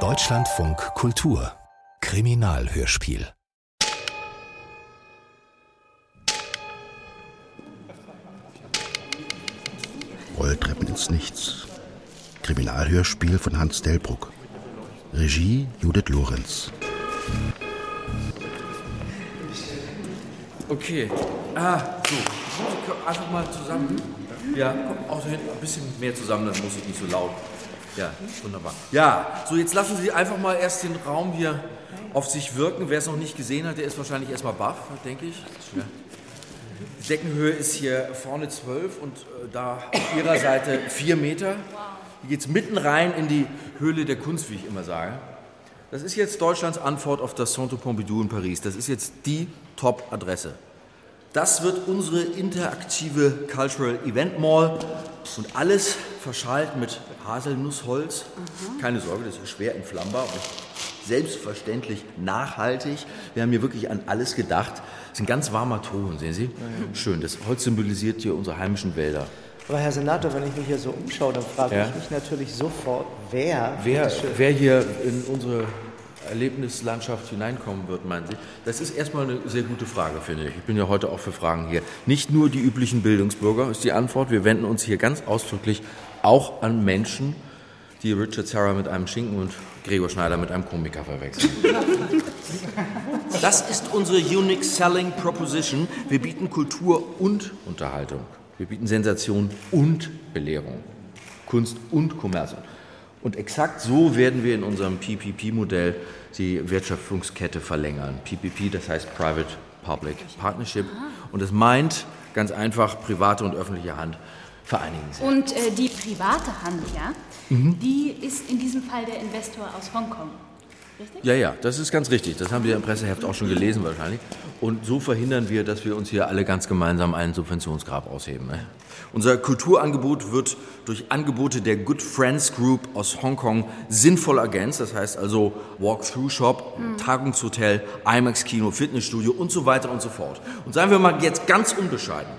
Deutschlandfunk Kultur Kriminalhörspiel Rolltreppen ins Nichts. Kriminalhörspiel von Hans Delbruck. Regie Judith Lorenz. Okay. Ah, so. Einfach mal zusammen. Ja, komm, auch da hinten ein bisschen mehr zusammen, dann muss ich nicht so laut. Ja, wunderbar. Ja, so jetzt lassen Sie einfach mal erst den Raum hier auf sich wirken. Wer es noch nicht gesehen hat, der ist wahrscheinlich erstmal baff, denke ich. Die Deckenhöhe ist hier vorne 12 und äh, da auf Ihrer Seite 4 Meter. Hier geht es mitten rein in die Höhle der Kunst, wie ich immer sage. Das ist jetzt Deutschlands Antwort auf das Centre Pompidou in Paris. Das ist jetzt die Top-Adresse. Das wird unsere interaktive Cultural Event Mall und alles verschalt mit Haselnussholz. Mhm. Keine Sorge, das ist schwer entflammbar und selbstverständlich nachhaltig. Wir haben hier wirklich an alles gedacht. Das ist ein ganz warmer Ton, sehen Sie? Mhm. Schön, das Holz symbolisiert hier unsere heimischen Wälder. Aber Herr Senator, wenn ich mich hier so umschaue, dann frage ja? ich mich natürlich sofort, wer, wer, wer hier in unsere Erlebnislandschaft hineinkommen wird, meinen Sie? Das ist erstmal eine sehr gute Frage, finde ich. Ich bin ja heute auch für Fragen hier. Nicht nur die üblichen Bildungsbürger ist die Antwort. Wir wenden uns hier ganz ausdrücklich auch an Menschen, die Richard Serra mit einem Schinken und Gregor Schneider mit einem Komiker verwechseln. Das ist unsere Unique Selling Proposition. Wir bieten Kultur und Unterhaltung. Wir bieten Sensation und Belehrung. Kunst und Kommerz. Und exakt so werden wir in unserem PPP-Modell die Wertschöpfungskette verlängern. PPP, das heißt Private Public Partnership. Und es meint ganz einfach private und öffentliche Hand vereinigen sich. Und äh, die private Hand, ja, mhm. die ist in diesem Fall der Investor aus Hongkong. Richtig? Ja, ja, das ist ganz richtig. Das haben wir im Presseheft auch schon gelesen wahrscheinlich. Und so verhindern wir, dass wir uns hier alle ganz gemeinsam einen Subventionsgrab ausheben. Ne? Unser Kulturangebot wird durch Angebote der Good Friends Group aus Hongkong sinnvoll ergänzt. Das heißt also Walk-Through-Shop, mhm. Tagungshotel, IMAX-Kino, Fitnessstudio und so weiter und so fort. Und seien wir mal jetzt ganz unbescheiden.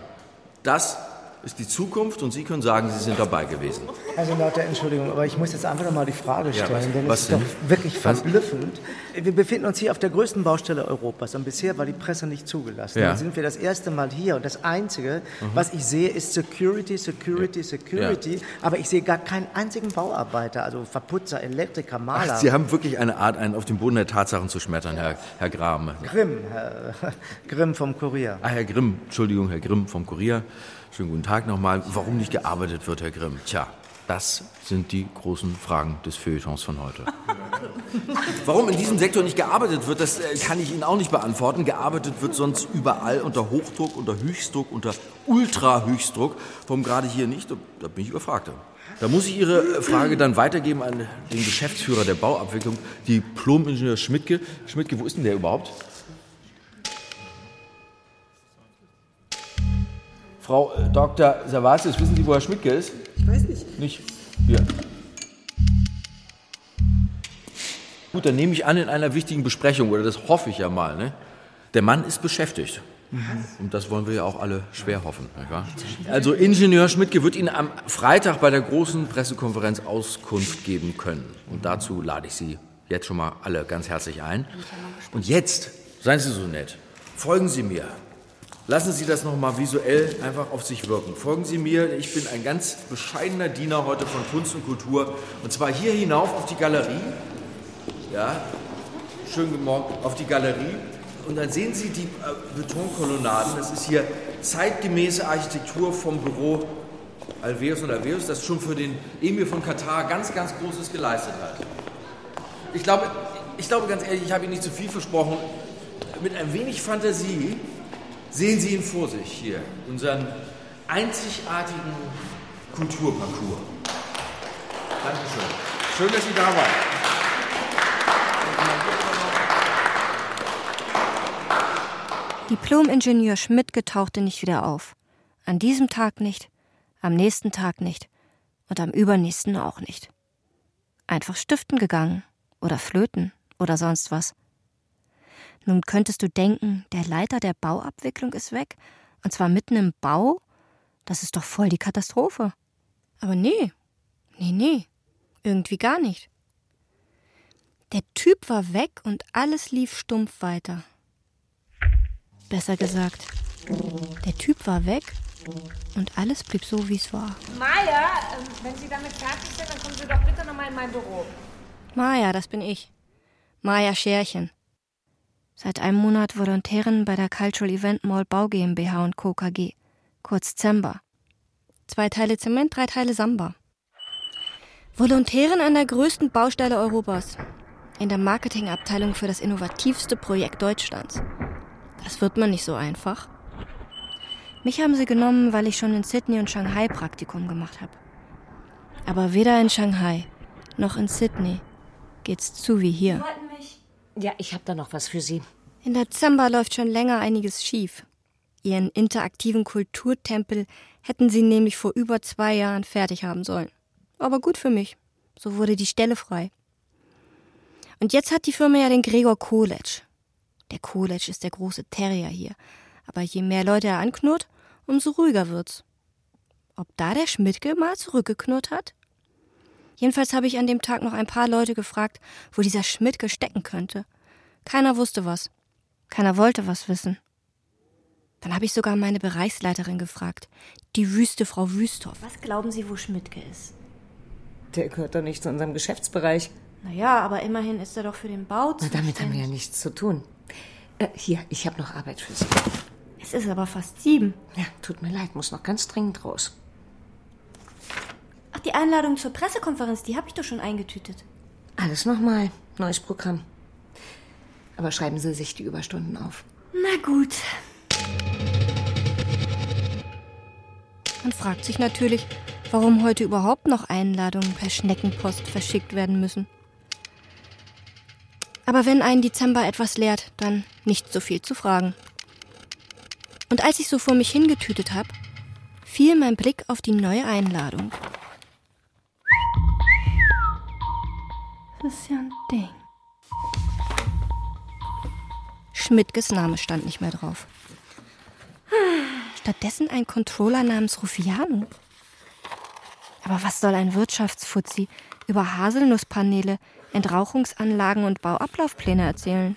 Das ist die Zukunft und Sie können sagen, Sie sind dabei gewesen. Also Leute, Entschuldigung, aber ich muss jetzt einfach noch mal die Frage stellen, ja, was, denn es ist doch wirklich verblüffend. Wir befinden uns hier auf der größten Baustelle Europas und bisher war die Presse nicht zugelassen. Ja. Dann sind wir das erste Mal hier und das Einzige, mhm. was ich sehe, ist Security, Security, Security, ja. aber ich sehe gar keinen einzigen Bauarbeiter, also Verputzer, Elektriker, Maler. Ach, Sie haben wirklich eine Art, einen auf dem Boden der Tatsachen zu schmettern, Herr, Herr Graham. Grimm, Herr Grimm vom Kurier. Ah, Herr Grimm, Entschuldigung, Herr Grimm vom Kurier. Schönen guten Tag nochmal. Warum nicht gearbeitet wird, Herr Grimm? Tja, das sind die großen Fragen des Feuilletons von heute. Warum in diesem Sektor nicht gearbeitet wird, das äh, kann ich Ihnen auch nicht beantworten. Gearbeitet wird sonst überall unter Hochdruck, unter Höchstdruck, unter Ultrahöchstdruck. Warum gerade hier nicht? Da bin ich überfragt. Da muss ich Ihre Frage dann weitergeben an den Geschäftsführer der Bauabwicklung, Diplom-Ingenieur Schmidtke. Schmidtke, wo ist denn der überhaupt? Frau äh, Dr. Savasius, wissen Sie, wo Herr Schmidtke ist? Ich weiß nicht. Nicht? Hier. Gut, dann nehme ich an in einer wichtigen Besprechung, oder das hoffe ich ja mal. Ne? Der Mann ist beschäftigt. Und das wollen wir ja auch alle schwer hoffen. Also Ingenieur Schmidtke wird Ihnen am Freitag bei der großen Pressekonferenz Auskunft geben können. Und dazu lade ich Sie jetzt schon mal alle ganz herzlich ein. Und jetzt, seien Sie so nett, folgen Sie mir. Lassen Sie das nochmal visuell einfach auf sich wirken. Folgen Sie mir, ich bin ein ganz bescheidener Diener heute von Kunst und Kultur. Und zwar hier hinauf auf die Galerie. Ja, schön gemorgen, auf die Galerie. Und dann sehen Sie die äh, Betonkolonnaden. Das ist hier zeitgemäße Architektur vom Büro Alveus und Alveus, das schon für den Emir von Katar ganz, ganz Großes geleistet hat. Ich glaube, ich glaube ganz ehrlich, ich habe Ihnen nicht zu viel versprochen. Mit ein wenig Fantasie Sehen Sie ihn vor sich hier, unseren einzigartigen Kulturparcours. Dankeschön. Schön, dass Sie da waren. Diplom-Ingenieur Schmidt getauchte nicht wieder auf. An diesem Tag nicht, am nächsten Tag nicht und am übernächsten auch nicht. Einfach stiften gegangen oder flöten oder sonst was. Nun könntest du denken, der Leiter der Bauabwicklung ist weg, und zwar mitten im Bau? Das ist doch voll die Katastrophe. Aber nee, nee, nee, Irgendwie gar nicht. Der Typ war weg und alles lief stumpf weiter. Besser gesagt, der Typ war weg und alles blieb so, wie es war. Maja, ähm, wenn Sie damit fertig sind, dann kommen Sie doch bitte nochmal in mein Büro. Maja, das bin ich. Maja Scherchen. Seit einem Monat Volontärin bei der Cultural Event Mall Bau GmbH und Co. KG, kurz Zemba. Zwei Teile Zement, drei Teile Samba. Volontärin an der größten Baustelle Europas. In der Marketingabteilung für das innovativste Projekt Deutschlands. Das wird man nicht so einfach. Mich haben sie genommen, weil ich schon in Sydney und Shanghai Praktikum gemacht habe. Aber weder in Shanghai noch in Sydney geht's zu wie hier. Ja, ich habe da noch was für Sie. In der Zamba läuft schon länger einiges schief. Ihren interaktiven Kulturtempel hätten sie nämlich vor über zwei Jahren fertig haben sollen. Aber gut für mich. So wurde die Stelle frei. Und jetzt hat die Firma ja den Gregor Koletsch. Der Koletsch ist der große Terrier hier. Aber je mehr Leute er anknurrt, umso ruhiger wird's. Ob da der Schmidtke mal zurückgeknurrt hat? Jedenfalls habe ich an dem Tag noch ein paar Leute gefragt, wo dieser Schmidtke stecken könnte. Keiner wusste was. Keiner wollte was wissen. Dann habe ich sogar meine Bereichsleiterin gefragt, die wüste Frau Wüsthoff. Was glauben Sie, wo Schmidtke ist? Der gehört doch nicht zu unserem Geschäftsbereich. Naja, aber immerhin ist er doch für den Bau Na, damit haben wir ja nichts zu tun. Äh, hier, ich habe noch Arbeit für Sie. Es ist aber fast sieben. Ja, tut mir leid, muss noch ganz dringend raus. Die Einladung zur Pressekonferenz, die habe ich doch schon eingetütet. Alles nochmal. Neues Programm. Aber schreiben Sie sich die Überstunden auf. Na gut. Man fragt sich natürlich, warum heute überhaupt noch Einladungen per Schneckenpost verschickt werden müssen. Aber wenn einen Dezember etwas lehrt, dann nicht so viel zu fragen. Und als ich so vor mich hingetütet habe, fiel mein Blick auf die neue Einladung. Das ist ja ein Ding. Schmidtges Name stand nicht mehr drauf. Stattdessen ein Controller namens Rufiano. Aber was soll ein Wirtschaftsfuzzi über Haselnusspaneele, Entrauchungsanlagen und Bauablaufpläne erzählen?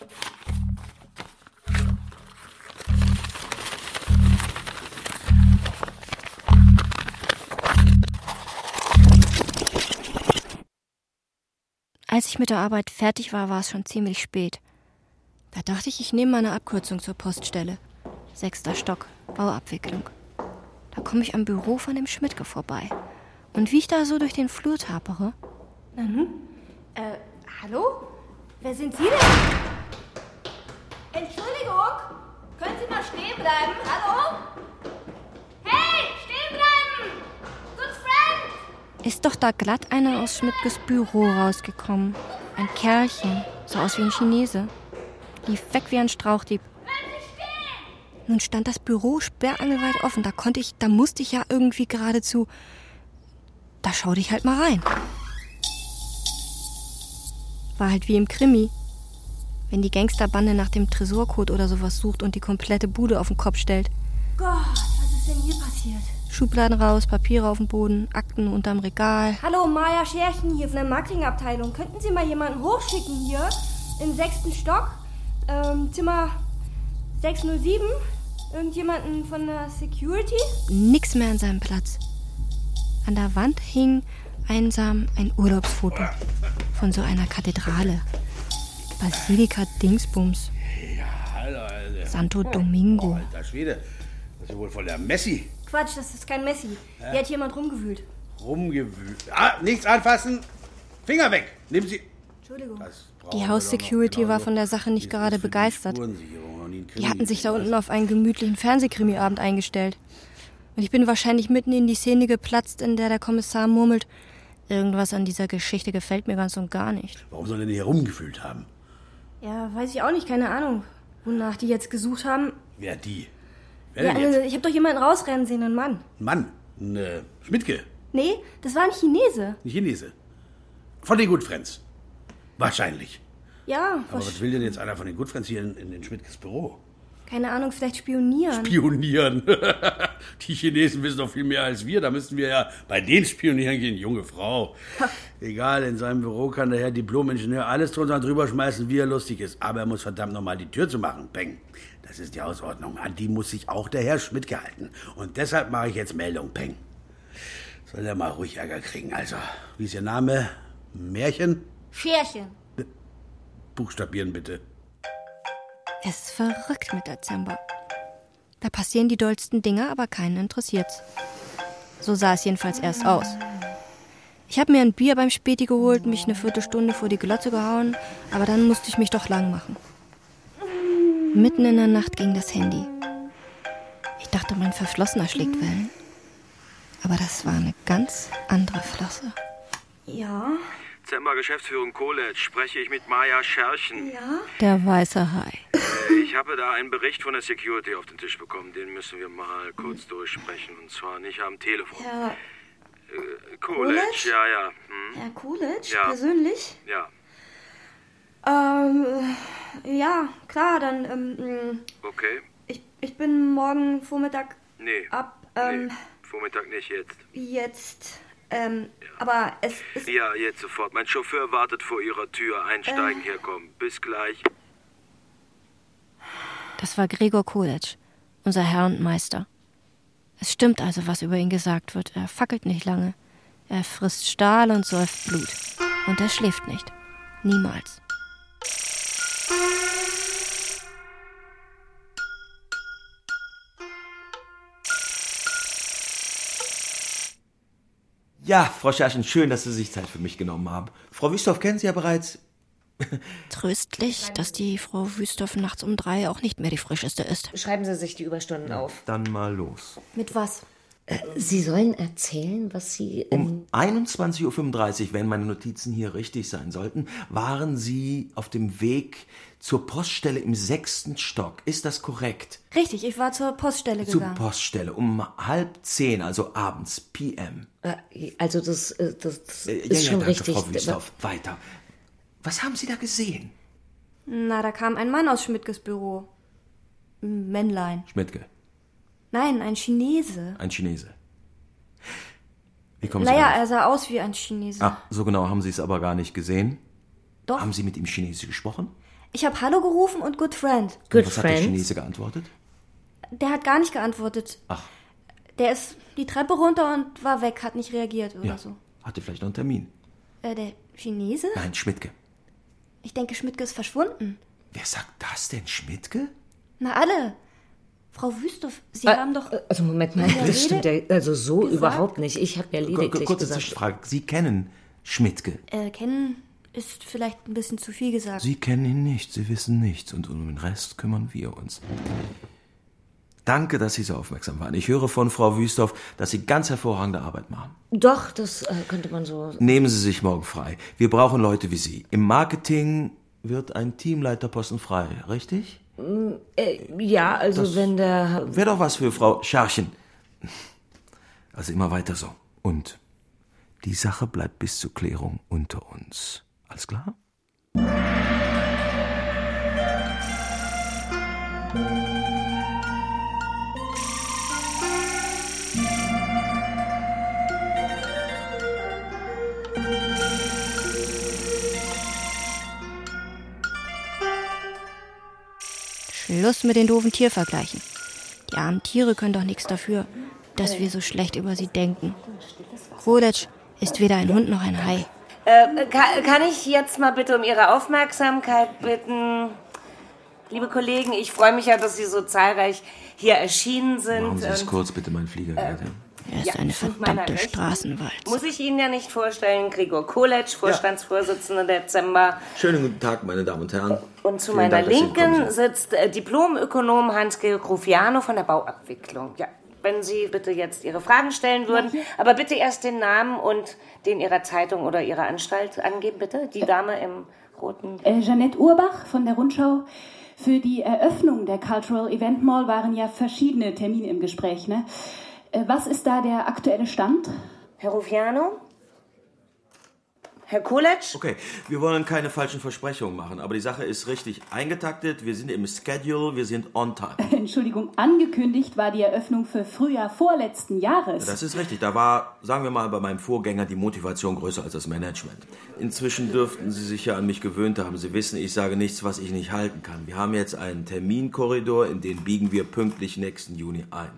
Als ich mit der Arbeit fertig war, war es schon ziemlich spät. Da dachte ich, ich nehme mal eine Abkürzung zur Poststelle. Sechster Stock, Bauabwicklung. Da komme ich am Büro von dem Schmidtke vorbei. Und wie ich da so durch den Flur tapere. Na nun? Äh, hallo? Wer sind Sie denn? Entschuldigung? Können Sie mal stehen bleiben? Hallo? Hey, stehen bleiben! Good friend! Ist doch da glatt einer aus Schmidtkes Büro rausgekommen. Ein Kerlchen, so aus wie ein Chinese. Lief weg wie ein Strauchdieb. Nun stand das Büro sperrangelweit offen. Da konnte ich, da musste ich ja irgendwie geradezu. Da schaute ich halt mal rein. War halt wie im Krimi. Wenn die Gangsterbande nach dem Tresorcode oder sowas sucht und die komplette Bude auf den Kopf stellt. Gott, was ist denn hier passiert? Schubladen raus, Papiere auf dem Boden, Akten unterm Regal. Hallo, Maja Scherchen hier von der Marketingabteilung. Könnten Sie mal jemanden hochschicken hier? Im sechsten Stock? Ähm, Zimmer 607? Irgendjemanden von der Security? Nix mehr an seinem Platz. An der Wand hing einsam ein Urlaubsfoto von so einer Kathedrale. Basilika Dingsbums. Ja, hallo, Alter. Santo Domingo. Oh, alter Schwede. Das ist ja wohl von der Messi Quatsch, das ist kein Messi. Hier hat jemand rumgewühlt. rumgewühlt. Ah, nichts anfassen. Finger weg. Nehmen Sie. Entschuldigung. Die wir House doch noch Security war von der Sache nicht gerade die begeistert. Die hatten sich da unten auf einen gemütlichen Fernsehkrimiabend eingestellt. Und ich bin wahrscheinlich mitten in die Szene geplatzt, in der der Kommissar murmelt, irgendwas an dieser Geschichte gefällt mir ganz und gar nicht. Warum soll er denn hier rumgefühlt haben? Ja, weiß ich auch nicht, keine Ahnung. Wonach die jetzt gesucht haben. Wer die? Wer Ja, denn jetzt? also, ich habe doch jemanden rausrennen sehen, einen Mann. Ein Mann. Ein äh, Schmidtke. Nee, das war ein Chinese. Ein Chinese. Von den Goodfriends. Wahrscheinlich. Ja, Aber was will denn jetzt einer von den Goodfriends hier in, in, in Schmidtkes Büro? keine Ahnung, vielleicht spionieren. Pionieren. die Chinesen wissen doch viel mehr als wir. Da müssen wir ja bei denen spionieren gehen, junge Frau. Egal, in seinem Büro kann der Herr Diplom-Ingenieur alles drunter und drüber schmeißen, wie er lustig ist. Aber er muss verdammt nochmal die Tür zu machen, Peng. Das ist die Hausordnung. An die muss sich auch der Herr Schmidt gehalten. Und deshalb mache ich jetzt Meldung, Peng. Soll er mal ruhig Ärger kriegen. Also, wie ist Ihr Name? Märchen? Scherchen. Buchstabieren bitte. Es ist verrückt mit Dezember. Da passieren die dollsten Dinge, aber keinen interessiert's. So sah es jedenfalls erst aus. Ich habe mir ein Bier beim Späti geholt, mich eine Viertelstunde vor die Glotze gehauen, aber dann musste ich mich doch lang machen. Mitten in der Nacht ging das Handy. Ich dachte, mein Verschlossener schlägt Wellen. Aber das war eine ganz andere Flosse. Ja. Dezember Geschäftsführung College. Spreche ich mit Maja Scherchen? Ja. Der weiße Hai. Äh, Ich habe da einen Bericht von der Security auf den Tisch bekommen. Den müssen wir mal kurz durchsprechen. Und zwar nicht am Telefon. Herr Äh, College, ja, ja. Hm. Herr Coolidge? Ja. Persönlich? Ja, Ähm, äh, ja, klar, dann, ähm, okay. ich, ich bin morgen Vormittag Nee. ab, ähm, nee. Vormittag nicht jetzt. jetzt, ähm, aber es ist, Ja, jetzt sofort. Mein Chauffeur wartet vor Ihrer Tür. Einsteigen, Äh. herkommen. Bis gleich. Das war Gregor Koletsch, unser Herr und Meister. Es stimmt also, was über ihn gesagt wird. Er fackelt nicht lange. Er frisst Stahl und säuft Blut. Und er schläft nicht. Niemals. Ja, Frau Scherchen, schön, dass Sie sich Zeit für mich genommen haben. Frau Wüsthoff kennen Sie ja bereits. Tröstlich, dass die Frau Wüsthoff nachts um drei auch nicht mehr die frischeste ist. Schreiben Sie sich die Überstunden auf. Dann mal los. mit was? Sie sollen erzählen, was Sie. Um 21.35 Uhr, wenn meine Notizen hier richtig sein sollten, waren Sie auf dem Weg zur Poststelle im sechsten Stock. Ist das korrekt? Richtig, ich war zur Poststelle Zur gegangen. Poststelle um halb zehn, also abends, PM. Äh, also, das, äh, das, das Äh, ist ja, schon ja, danke, richtig. Frau Wüsthoff. Weiter. Was haben Sie da gesehen? Na, da kam ein Mann aus Schmidtges Büro. Ein Männlein. Schmidtke, Nein, ein Chinese. ein Chinese. Wie kommen Sie Naja, darauf? er sah aus wie ein Chinese. Ah, so genau haben Sie es aber gar nicht gesehen. Doch. Haben Sie mit ihm Chinesisch gesprochen? Ich habe Hallo gerufen und Good Friend. Und was hat der Chinese geantwortet? Der hat gar nicht geantwortet. Ach. Der ist die Treppe runter und war weg, hat nicht reagiert oder Ja. so. Hatte vielleicht noch einen Termin. Äh, der Chinese? Nein, Schmidtke. Ich denke, Schmidtke ist verschwunden. Wer sagt das denn, Schmidtke? Na, alle. Frau Wüsthoff, Sie Äh, haben doch. Also, Moment mal, das stimmt ja also so gesagt- überhaupt nicht. Ich habe ja lediglich Kurze gesagt. Zwischenfrage. Sie kennen Schmidtke. Äh, kennen ist vielleicht ein bisschen zu viel gesagt. Sie kennen ihn nicht, Sie wissen nichts und um den Rest kümmern wir uns. Danke, dass Sie so aufmerksam waren. Ich höre von Frau Wüsthoff, dass Sie ganz hervorragende Arbeit machen. Doch, das äh, könnte man so. Nehmen Sie sich morgen frei. Wir brauchen Leute wie Sie. Im Marketing wird ein Teamleiterposten frei, richtig? Äh, ja, also wenn der. Wäre doch was für Frau Scharchen. Also immer weiter so. Und die Sache bleibt bis zur Klärung unter uns. Alles klar? Schluss mit den doofen Tiervergleichen. Die armen Tiere können doch nichts dafür, dass wir so schlecht über sie denken. Koletsch ist weder ein Hund noch ein Hai. Äh, kann, kann ich jetzt mal bitte um Ihre Aufmerksamkeit bitten? Liebe Kollegen, ich freue mich ja, dass Sie so zahlreich hier erschienen sind. Machen Sie es kurz, bitte, mein Flieger. Äh, Er ist Ja, eine verdammte Rechten Straßenwalz. Muss ich Ihnen ja nicht vorstellen, Gregor Koletsch, Vorstandsvorsitzender Dezember. Schönen guten Tag, meine Damen und Herren. Und zu Vielen meiner Dank, Linken sitzt äh, Diplomökonom Hans-Georg Rufiano von der Bauabwicklung. Ja, wenn Sie bitte jetzt Ihre Fragen stellen würden, aber bitte erst den Namen und den Ihrer Zeitung oder Ihrer Anstalt angeben, bitte. Die Dame im roten. Äh, Jeanette Urbach von der Rundschau. Für die Eröffnung der Cultural Event Mall waren ja verschiedene Termine im Gespräch. Ne? Äh, Was ist da der aktuelle Stand? Herr Rufiano? Herr Koletsch? Okay, wir wollen keine falschen Versprechungen machen, aber die Sache ist richtig eingetaktet. Wir sind im Schedule, wir sind on time. Entschuldigung, angekündigt war die Eröffnung für Frühjahr vorletzten Jahres. Das ist richtig. Da war, sagen wir mal, bei meinem Vorgänger die Motivation größer als das Management. Inzwischen dürften Sie sich ja an mich gewöhnt haben. Sie wissen, ich sage nichts, was ich nicht halten kann. Wir haben jetzt einen Terminkorridor, in den biegen wir pünktlich nächsten Juni ein.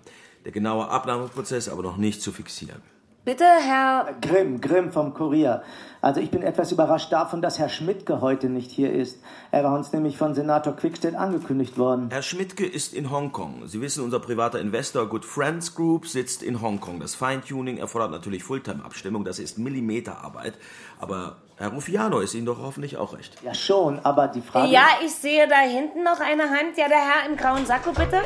Der genaue Abnahmeprozess aber noch nicht zu fixieren. Bitte, Herr. Grimm, Grimm vom Kurier. Also ich bin etwas überrascht davon, dass Herr Schmidtke heute nicht hier ist. Er war uns nämlich von Senator Quickstead angekündigt worden. Herr Schmidtke ist in Hongkong. Sie wissen, unser privater Investor Good Friends Group sitzt in Hongkong. Das Feintuning erfordert natürlich Fulltime-Abstimmung. Das ist Millimeterarbeit. Aber Herr Ruffiano ist Ihnen doch hoffentlich auch recht. Ja schon, aber die Frage... Ja, ich sehe da hinten noch eine Hand. Ja, der Herr im grauen Sakko, bitte.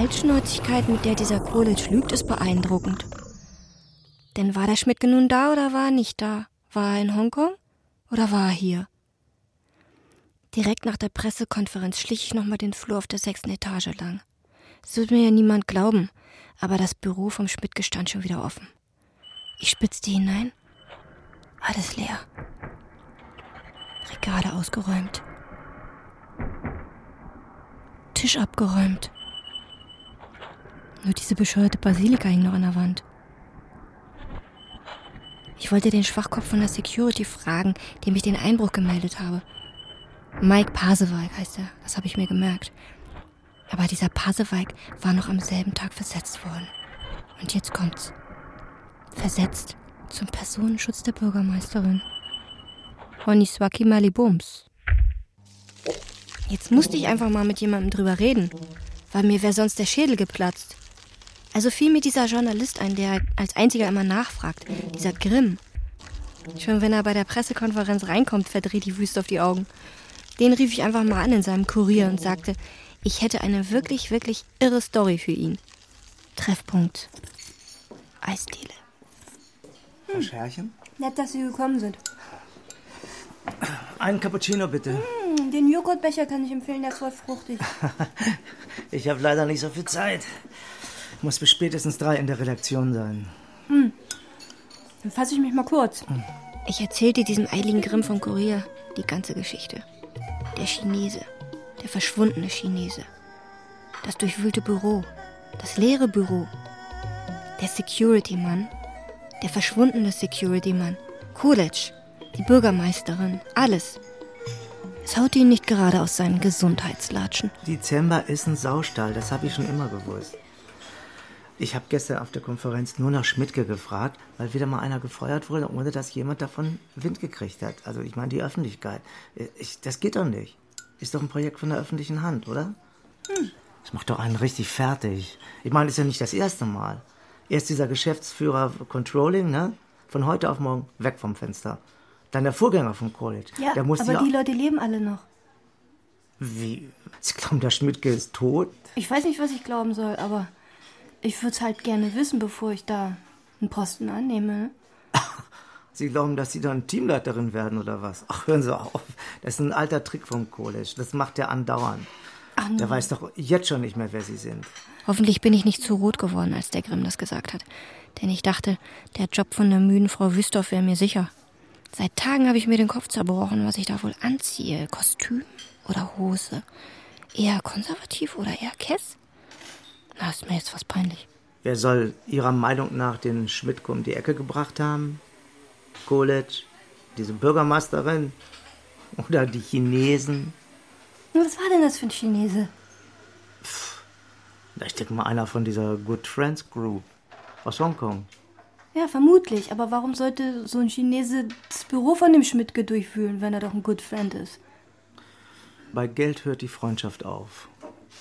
Kaltschnäuzigkeit, mit der dieser Kohlitsch lügt, ist beeindruckend. Denn war der Schmidtke nun da oder war er nicht da? War er in Hongkong oder war er hier? Direkt nach der Pressekonferenz schlich ich nochmal den Flur auf der sechsten Etage lang. Es wird mir ja niemand glauben, aber das Büro vom Schmidtke stand schon wieder offen. Ich spitzte hinein. Alles leer. Regale ausgeräumt. Tisch abgeräumt. Nur diese bescheuerte Basilika hing noch an der Wand. Ich wollte den Schwachkopf von der Security fragen, dem ich den Einbruch gemeldet habe. Mike Pasewalk heißt er, das habe ich mir gemerkt. Aber dieser Pasewalk war noch am selben Tag versetzt worden. Und jetzt kommt's. Versetzt zum Personenschutz der Bürgermeisterin. Honiswaki Malibums. Jetzt musste ich einfach mal mit jemandem drüber reden, weil mir wäre sonst der Schädel geplatzt. Also fiel mir dieser Journalist ein, der als einziger immer nachfragt, dieser Grimm. Schon wenn er bei der Pressekonferenz reinkommt, verdreht die Wüste auf die Augen. Den rief ich einfach mal an in seinem Kurier und sagte, ich hätte eine wirklich, wirklich irre Story für ihn. Treffpunkt. Eisdiele. Hm. Scherchen? Nett, dass Sie gekommen sind. Einen Cappuccino bitte. Hm, den Joghurtbecher kann ich empfehlen, der ist voll fruchtig. ich habe leider nicht so viel Zeit. Muss bis spätestens drei in der Redaktion sein. Hm. Dann fasse ich mich mal kurz. Hm. Ich erzählte diesem eiligen Grimm vom Kurier die ganze Geschichte. Der Chinese, der verschwundene Chinese. Das durchwühlte Büro, das leere Büro. Der Security-Mann, der verschwundene Security-Mann. Kulic, die Bürgermeisterin, alles. Es haut ihn nicht gerade aus seinen Gesundheitslatschen. Dezember ist ein Saustall, das habe ich schon immer gewusst. Ich habe gestern auf der Konferenz nur nach Schmidtke gefragt, weil wieder mal einer gefeuert wurde, ohne dass jemand davon Wind gekriegt hat. Also ich meine die Öffentlichkeit. Ich, das geht doch nicht. Ist doch ein Projekt von der öffentlichen Hand, oder? Hm. Das macht doch einen richtig fertig. Ich meine, das ist ja nicht das erste Mal. Erst dieser Geschäftsführer Controlling, ne? Von heute auf morgen weg vom Fenster. Dann der Vorgänger vom College. Ja, aber die Leute leben alle noch. Wie? Sie glauben, der Schmidtke ist tot? Ich weiß nicht, was ich glauben soll, aber ich würde es halt gerne wissen, bevor ich da einen Posten annehme. Sie glauben, dass Sie dann Teamleiterin werden oder was? Ach, hören Sie auf. Das ist ein alter Trick vom College. Das macht er andauernd. Ach, der weiß doch jetzt schon nicht mehr, wer Sie sind. Hoffentlich bin ich nicht zu rot geworden, als der Grimm das gesagt hat. Denn ich dachte, der Job von der müden Frau Wüstorf wäre mir sicher. Seit Tagen habe ich mir den Kopf zerbrochen, was ich da wohl anziehe. Kostüm oder Hose? Eher konservativ oder eher Kess? Na, ist mir jetzt fast peinlich. Wer soll Ihrer Meinung nach den Schmidtke um die Ecke gebracht haben? College? Diese Bürgermeisterin? Oder die Chinesen? Was war denn das für ein Chinese? Pff, ich denke mal einer von dieser Good Friends Group aus Hongkong. Ja, vermutlich. Aber warum sollte so ein Chinese das Büro von dem Schmidtke durchführen, wenn er doch ein Good Friend ist? Bei Geld hört die Freundschaft auf.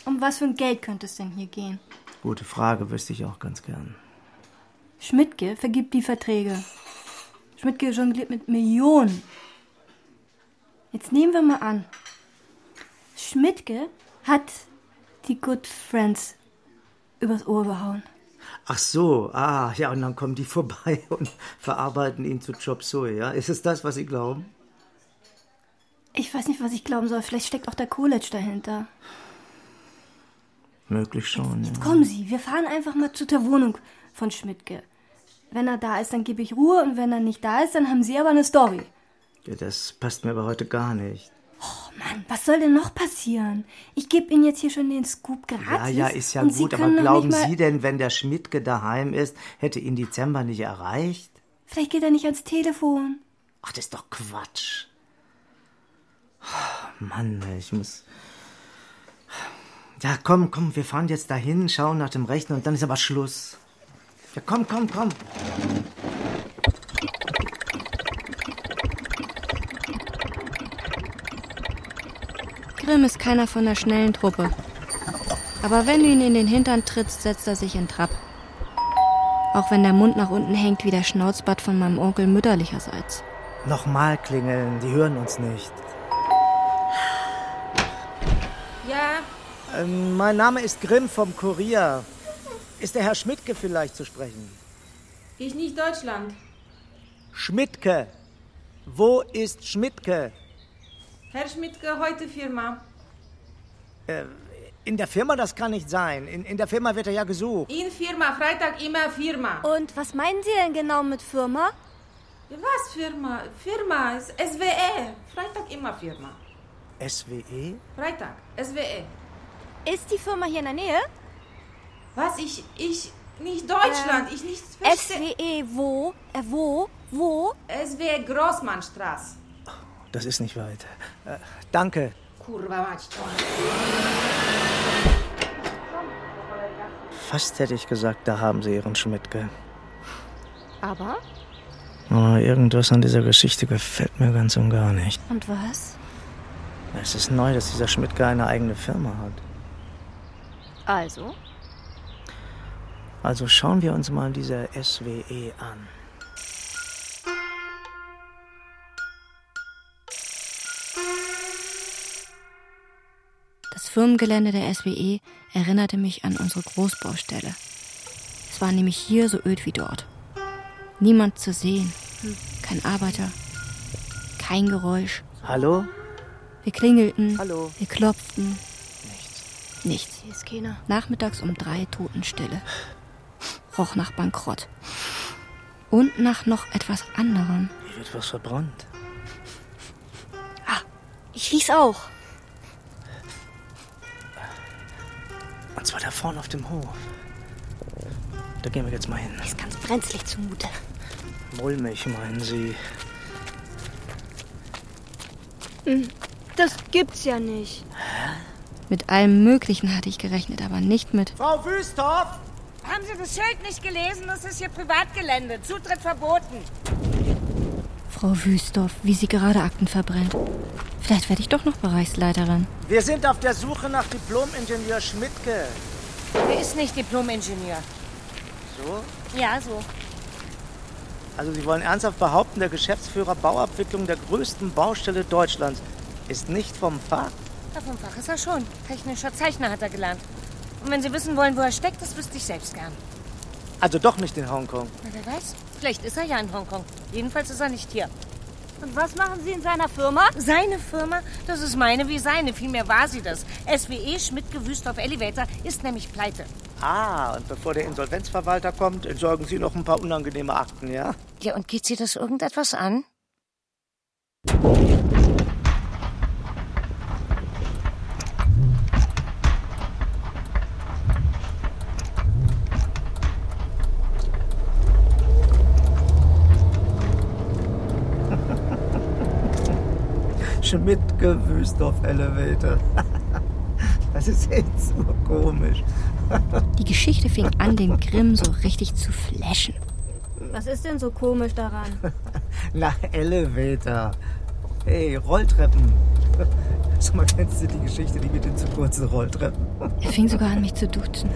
Um was für ein Geld könnte es denn hier gehen? Gute Frage, wüsste ich auch ganz gern. Schmidtke vergibt die Verträge. Schmidtke jongliert mit Millionen. Jetzt nehmen wir mal an. Schmidtke hat die Good Friends übers Ohr gehauen. Ach so, ah, ja, und dann kommen die vorbei und verarbeiten ihn zu Chop Suey, ja? Ist es das, was Sie glauben? Ich weiß nicht, was ich glauben soll. Vielleicht steckt auch der Coolidge dahinter. Möglich schon, ja. Kommen Sie, wir fahren einfach mal zu der Wohnung von Schmidtke. Wenn er da ist, dann gebe ich Ruhe und wenn er nicht da ist, dann haben Sie aber eine Story. Ja, das passt mir aber heute gar nicht. Oh Mann, was soll denn noch passieren? Ich gebe Ihnen jetzt hier schon den Scoop gratis. Ja, ja, ist ja gut, aber glauben Sie denn, wenn der Schmidtke daheim ist, hätte ihn Dezember nicht erreicht? Vielleicht geht er nicht ans Telefon. Ach, das ist doch Quatsch. Mann, ich muss. Ja, komm, komm, wir fahren jetzt dahin, schauen nach dem Rechner und dann ist aber Schluss. Ja, komm, komm, komm. Grimm ist keiner von der schnellen Truppe. Aber wenn du ihn in den Hintern trittst, setzt er sich in Trab. Auch wenn der Mund nach unten hängt wie der Schnauzbart von meinem Onkel mütterlicherseits. Nochmal klingeln, die hören uns nicht. Ja, Ähm, mein Name ist Grimm vom Kurier. Ist der Herr Schmidtke vielleicht zu sprechen? ich nicht Deutschland. Schmidtke. Wo ist Schmidtke? Herr Schmidtke, heute Firma. Äh, in der Firma, das kann nicht sein. In, in der Firma wird er ja gesucht. In Firma, Freitag immer Firma. Und was meinen Sie denn genau mit Firma? Was Firma? Firma, ist SWE. Freitag immer Firma. SWE? Freitag, SWE. Ist die Firma hier in der Nähe? Was? Ich, ich, nicht Deutschland, ich nicht verstehe. SWE, wo? Äh, wo? Wo? SWE Großmannstraße. Das ist nicht weit. Äh, danke. Kurwa. Fast hätte ich gesagt, da haben Sie Ihren Schmidtke. Aber? Aber irgendwas an dieser Geschichte gefällt mir ganz und gar nicht. Und was? Es ist neu, dass dieser Schmidtke eine eigene Firma hat. Also? Also schauen wir uns mal diese SWE an. Das Firmengelände der SWE erinnerte mich an unsere Großbaustelle. Es war nämlich hier so öd wie dort. Niemand zu sehen, kein Arbeiter, kein Geräusch. Hallo? Wir klingelten, Hallo? wir klopften. Nichts. Hier ist keiner. Nachmittags um drei Totenstille. Roch nach Bankrott. Und nach noch etwas anderem. Hier wird was verbrannt. Ich riech's auch. Und zwar da vorne auf dem Hof. Da gehen wir jetzt mal hin. Ist ganz brenzlig zumute. Mulmig, meinen Sie? Hm, Das gibt's ja nicht. Mit allem Möglichen hatte ich gerechnet, aber nicht mit. Frau Wüsthoff! Haben Sie das Schild nicht gelesen? Das ist hier Privatgelände. Zutritt verboten. Frau Wüstorf, wie sie gerade Akten verbrennt. Vielleicht werde ich doch noch Bereichsleiterin. Wir sind auf der Suche nach Diplom-Ingenieur Schmidtke. Er ist nicht Diplom-Ingenieur. So? Ja, so. Also Sie wollen ernsthaft behaupten, der Geschäftsführer Bauabwicklung der größten Baustelle Deutschlands ist nicht vom Fach? Ja, vom Fach ist er schon. Technischer Zeichner hat er gelernt. Und wenn Sie wissen wollen, wo er steckt, das wüsste ich selbst gern. Also doch nicht in Hongkong. Na, wer weiß? Vielleicht ist er ja in Hongkong. Jedenfalls ist er nicht hier. Und was machen Sie in seiner Firma? Seine Firma? Das ist meine wie seine. Vielmehr war sie das. SWE Schmidt Gewüst auf Elevator ist nämlich pleite. Ah, und bevor der Insolvenzverwalter kommt, entsorgen Sie noch ein paar unangenehme Akten, ja? Ja, und geht Sie das irgendetwas an? Schmidtke Wüstorf Elevator. Das ist echt so komisch. Die Geschichte fing an, den Grimm so richtig zu flashen. Was ist denn so komisch daran? Na, Elevator. Hey, Rolltreppen. Sag mal, kennst du die Geschichte, die mit den zu kurzen Rolltreppen? Er fing sogar an, mich zu duzen.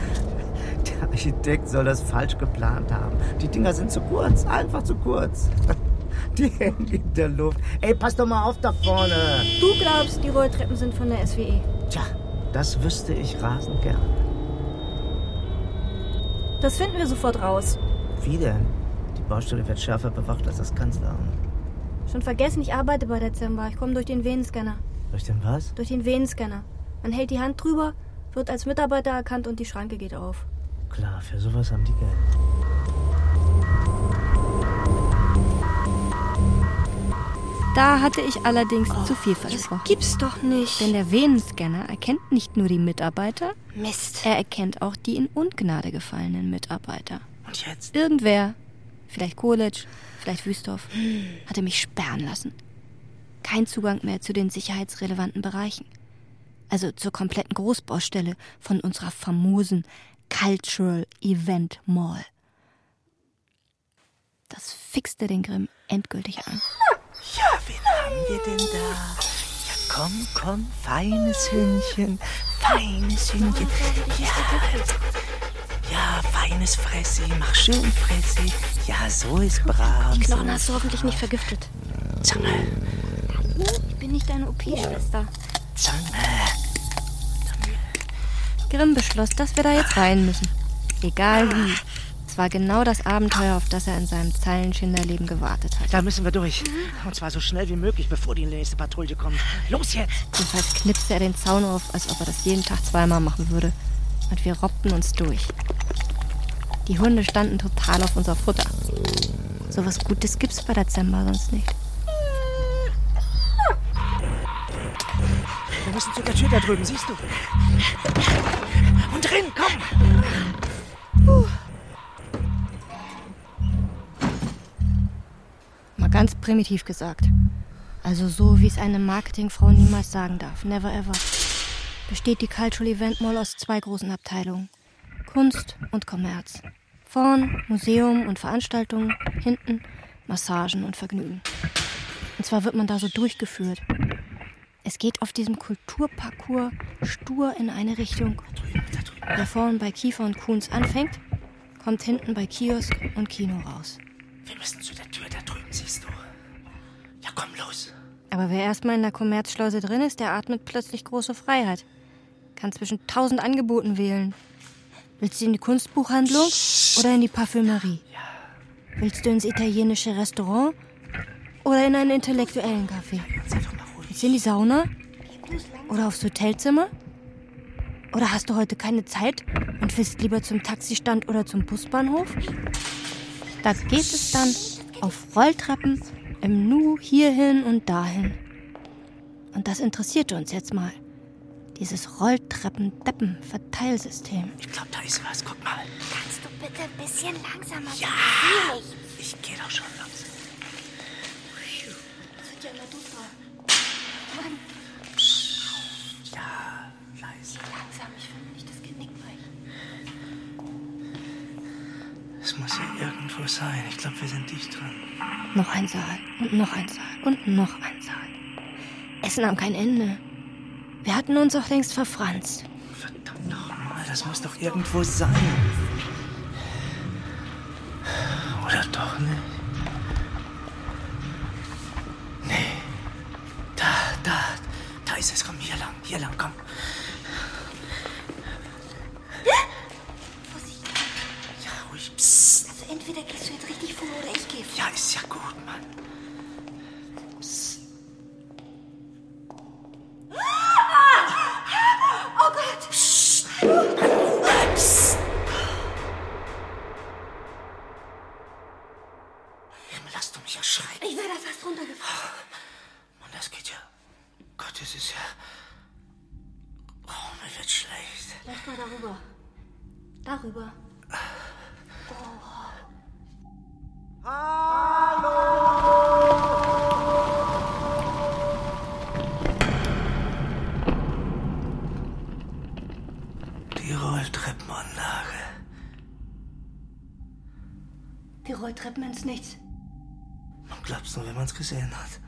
Der Architekt soll das falsch geplant haben. Die Dinger sind zu kurz, einfach zu kurz. Die hängen in der Luft. Ey, pass doch mal auf da vorne. Du glaubst, die Rolltreppen sind von der SWE. Tja, das wüsste ich rasend gern. Das finden wir sofort raus. Wie denn? Die Baustelle wird schärfer bewacht als das Kanzleramt. Schon vergessen, ich arbeite bei der Zimba. Ich komme durch den Venenscanner. Durch den was? Durch den Venenscanner. Man hält die Hand drüber wird als Mitarbeiter erkannt und die Schranke geht auf. Klar, für sowas haben die Geld. Da hatte ich allerdings oh, zu viel versprochen. Das gibt's doch nicht. Denn der Venenscanner erkennt nicht nur die Mitarbeiter, Mist. Er erkennt auch die in Ungnade gefallenen Mitarbeiter. Und jetzt? Irgendwer, vielleicht Kolitsch, vielleicht Wüsthoff, hm. hatte mich sperren lassen. Kein Zugang mehr zu den sicherheitsrelevanten Bereichen. Also zur kompletten Großbaustelle von unserer famosen Cultural Event Mall. Das fixte den Grimm endgültig an. Ja, wen haben wir denn da? Ja, komm, komm, feines Hündchen, feines Hündchen. Ja, ja, feines Fressi, mach schön Fressi. Ja, so ist brav. Die Knochen hast du hoffentlich nicht vergiftet. Zange. Ich bin nicht deine OP-Schwester. Zange. Grimm beschloss, dass wir da jetzt rein müssen. Egal wie. Es war genau das Abenteuer, auf das er in seinem Zeilenschinderleben gewartet hat. Da müssen wir durch. Und zwar so schnell wie möglich, bevor die nächste Patrouille kommt. Los jetzt! Jedenfalls knipste er den Zaun auf, als ob er das jeden Tag zweimal machen würde. Und wir robbten uns durch. Die Hunde standen total auf unser Futter. So was Gutes gibt's bei der Zemba sonst nicht. Wir müssen zu der Tür da drüben, siehst du? Und drin, komm! Uh. Ganz primitiv gesagt. Also so, wie es eine Marketingfrau niemals sagen darf. Never ever. Besteht die Cultural Event Mall aus zwei großen Abteilungen. Kunst und Kommerz. Vorn Museum und Veranstaltungen, hinten Massagen und Vergnügen. Und zwar wird man da so durchgeführt. Es geht auf diesem Kulturparcours stur in eine Richtung. Wer vorn bei Kiefer und Kuhns anfängt, kommt hinten bei Kiosk und Kino raus. Wir müssen zu der Tür da drüben, siehst du. Ja, komm los. Aber wer erstmal in der Kommerzschleuse drin ist, der atmet plötzlich große Freiheit. Kann zwischen tausend Angeboten wählen. Willst du in die Kunstbuchhandlung oder in die Parfümerie? Ja. Willst du ins italienische Restaurant oder in einen intellektuellen Café? Willst du in die Sauna? Oder aufs Hotelzimmer? Oder hast du heute keine Zeit und willst lieber zum Taxistand oder zum Busbahnhof? Da geht es dann auf Rolltreppen im Nu hierhin und dahin. Und das interessierte uns jetzt mal. Dieses Rolltreppen-Deppen-Verteilsystem. Ich glaube, da ist was. Guck mal. Kannst du bitte ein bisschen langsamer Ja. Ich gehe doch schon langsam. Das wird ja immer duster. Mann. Ja, leise. Langsam, ich will nicht das Genick brechen. Es muss hier irgendwo sein. Ich glaube, wir sind dicht dran. Noch ein Saal und noch ein Saal und noch ein Saal. Es nahm kein Ende. Wir hatten uns auch längst verfranst. Verdammt nochmal, das muss doch irgendwo sein. Oder doch nicht? Nee. Da, da, da ist es. Komm, hier lang, hier lang, komm. Vorsicht. Ja, ruhig. Psst. Also entweder gehst du jetzt richtig vor oder ich gehe vor. Ja, ist ja gut, Mann. Psst. Oh Gott! Psst. Psst. Himmel, lass du mich erschrecken. Ich wäre da fast runtergefallen. Mann, das geht ja. Gott, das ist ja. Oh, mir wird schlecht. Lass mal darüber. Darüber. Die Rolltreppenanlage. Die Rolltreppen ins Nichts. Man glaubt's nur, wenn man's gesehen hat.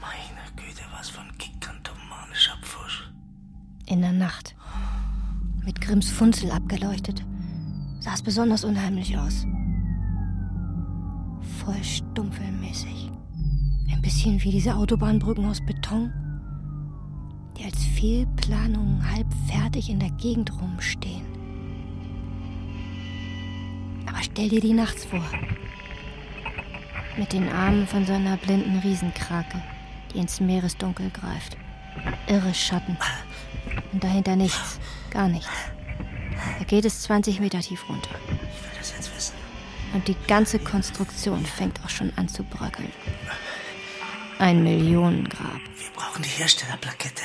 Meine Güte, was von gigantomanischer Pfusch. In der Nacht. Grimms Funzel abgeleuchtet. Sah es besonders unheimlich aus. Voll stumpfelmäßig. Ein bisschen wie diese Autobahnbrücken aus Beton, die als Fehlplanungen halb fertig in der Gegend rumstehen. Aber stell dir die nachts vor. Mit den Armen von so einer blinden Riesenkrake, die ins Meeresdunkel greift. Irre Schatten. Und dahinter nichts. Gar nichts. Da geht es 20 Meter tief runter. Ich will das jetzt wissen. Und die ganze Konstruktion fängt auch schon an zu bröckeln. Ein Millionengrab. Wir brauchen die Herstellerplakette.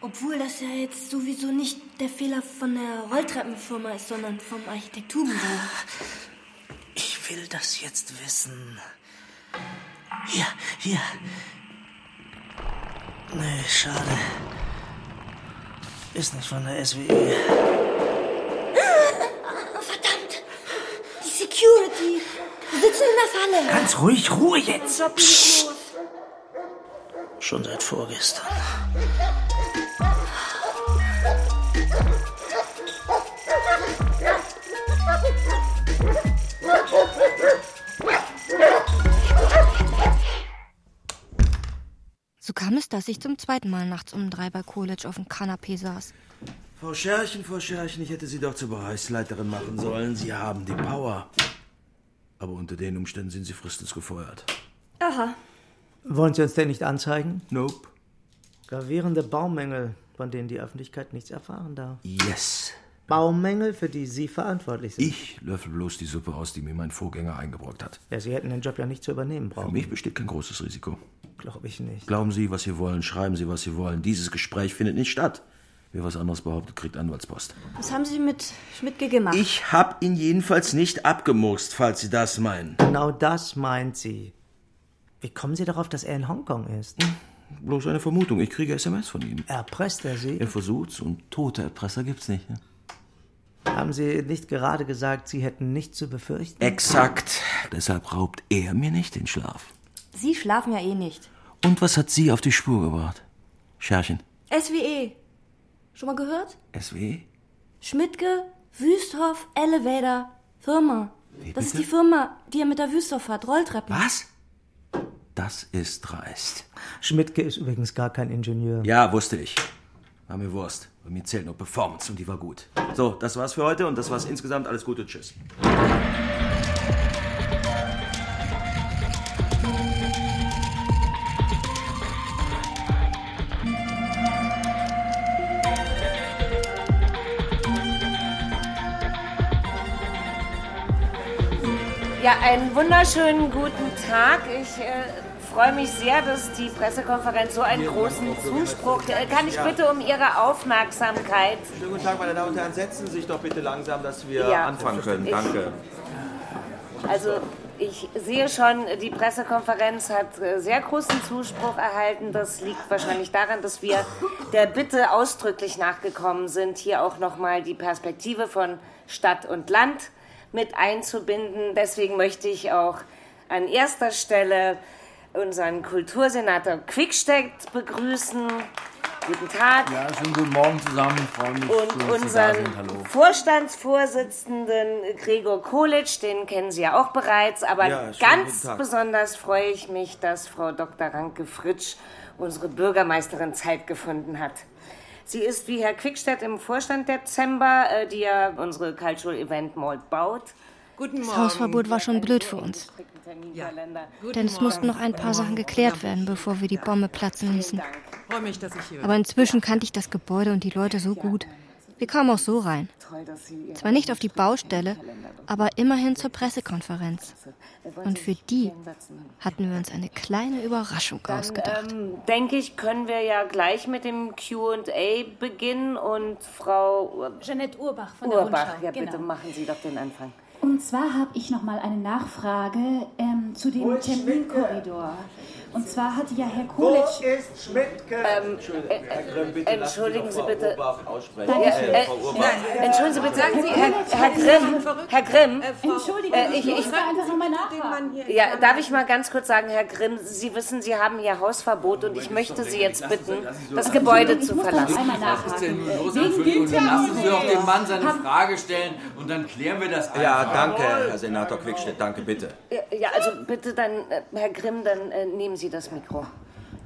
Obwohl das ja jetzt sowieso nicht der Fehler von der Rolltreppenfirma ist, sondern vom Architekturbüro. Ich will das jetzt wissen. Hier, hier. Nee, schade. Ist nicht von der SWE. Verdammt! Die Security! Die sitzen in der Falle! Ganz ruhig, Ruhe jetzt! Psst. Schon seit vorgestern. Kam es, dass ich zum zweiten Mal nachts um drei bei College auf dem Kanapee saß. Frau Scherchen, Frau Scherchen, ich hätte Sie doch zur Bereichsleiterin machen sollen. Sie haben die Power. Aber unter den Umständen sind Sie fristens gefeuert. Aha. Wollen Sie uns denn nicht anzeigen? Nope. Gravierende Baumängel, von denen die Öffentlichkeit nichts erfahren darf. Yes. Baumängel, für die Sie verantwortlich sind. Ich löffel bloß die Suppe aus, die mir mein Vorgänger eingebrockt hat. Ja, Sie hätten den Job ja nicht zu übernehmen brauchen. Für mich besteht kein großes Risiko. Glaube ich nicht. Glauben Sie, was Sie wollen, schreiben Sie, was Sie wollen. Dieses Gespräch findet nicht statt. Wer was anderes behauptet, kriegt Anwaltspost. Was haben Sie mit Schmidtke gemacht? Ich hab ihn jedenfalls nicht abgemurkst, falls Sie das meinen. Genau das meint sie. Wie kommen Sie darauf, dass er in Hongkong ist? Bloß eine Vermutung. Ich kriege SMS von ihm. Erpresst er Sie? Er versucht's und tote Erpresser gibt's nicht. Ne? Haben Sie nicht gerade gesagt, Sie hätten nichts zu befürchten? Exakt. Deshalb raubt er mir nicht den Schlaf. Sie schlafen ja eh nicht. Und was hat sie auf die Spur gebracht? Scherchen. SWE. Schon mal gehört? SW? Schmidtke, Wüsthoff, Elevator, Firma. Wie Das ist die Firma, die er mit der Wüsthoff hat, Rolltreppen. Was? Das ist dreist. Schmidtke ist übrigens gar kein Ingenieur. Ja, wusste ich. War mir Wurst. Bei mir zählt nur Performance und die war gut. So, das war's für heute und das war's insgesamt. Alles Gute, tschüss. Ja, einen wunderschönen guten Tag. Ich äh, freue mich sehr, dass die Pressekonferenz so einen großen Zuspruch. Äh, kann ich bitte um Ihre Aufmerksamkeit? Schönen guten Tag, meine Damen und Herren. Setzen Sie sich doch bitte langsam, dass wir Ja. anfangen können. Ich- Danke. Also ich sehe schon, die Pressekonferenz hat äh, sehr großen Zuspruch erhalten. Das liegt wahrscheinlich daran, dass wir der Bitte ausdrücklich nachgekommen sind, hier auch nochmal die Perspektive von Stadt und Land mit einzubinden. Deswegen möchte ich auch an erster Stelle unseren Kultursenator Quickstedt begrüßen. Guten Tag. Ja, schönen guten Morgen zusammen. Ich freue mich, schön, Und dass Sie da unseren sind. Hallo. Vorstandsvorsitzenden Gregor Kolic, den kennen Sie ja auch bereits, aber Ja, ganz besonders freue ich mich, dass Frau Dr. Ranke Fritsch, unsere Bürgermeisterin, Zeit gefunden hat. Sie ist wie Herr Quickstedt im Vorstand der Zemba, äh, die ja unsere Cultural Event Mall baut. Guten Das Hausverbot war schon blöd für uns. Denn es mussten noch ein paar Sachen geklärt werden, bevor wir die Bombe platzen ließen. Aber inzwischen kannte ich das Gebäude und die Leute so gut. Wir kamen auch so rein. Zwar nicht auf die Baustelle, aber immerhin zur Pressekonferenz. Und für die hatten wir uns eine kleine Überraschung ausgedacht. Ähm, denke ich, können wir ja gleich mit dem Q&A beginnen und Frau Jeanette Urbach von der Urbach, ja Genau. bitte machen Sie doch den Anfang. Und zwar habe ich noch mal eine Nachfrage ähm, zu dem Terminkorridor. Und zwar hatte ja Herr Kolic... ist Schmidtke? Ähm, äh, äh, entschuldigen Sie bitte. äh, entschuldigen Sie bitte, Sagen Sie, Herr, Herr- Herr Grimm, Herr Grimm, Entschuldigung, Äh, ich, ich- ich- da einfach nochmal nachfragen. ja, darf ich mal ganz kurz sagen, Herr Grimm, Sie wissen, Sie haben Ihr Hausverbot und ich möchte Sie jetzt bitten, das Gebäude zu Ich muss da verlassen. einmal Was ist denn nun los? Entschuldigung, lassen Sie doch den Mann seine Frage stellen und dann klären wir das einfach. Ja, danke, Herr Senator Quickstedt. Danke, bitte. Ja, also bitte dann, äh, Herr Grimm, dann äh, nehmen Sie das Mikro.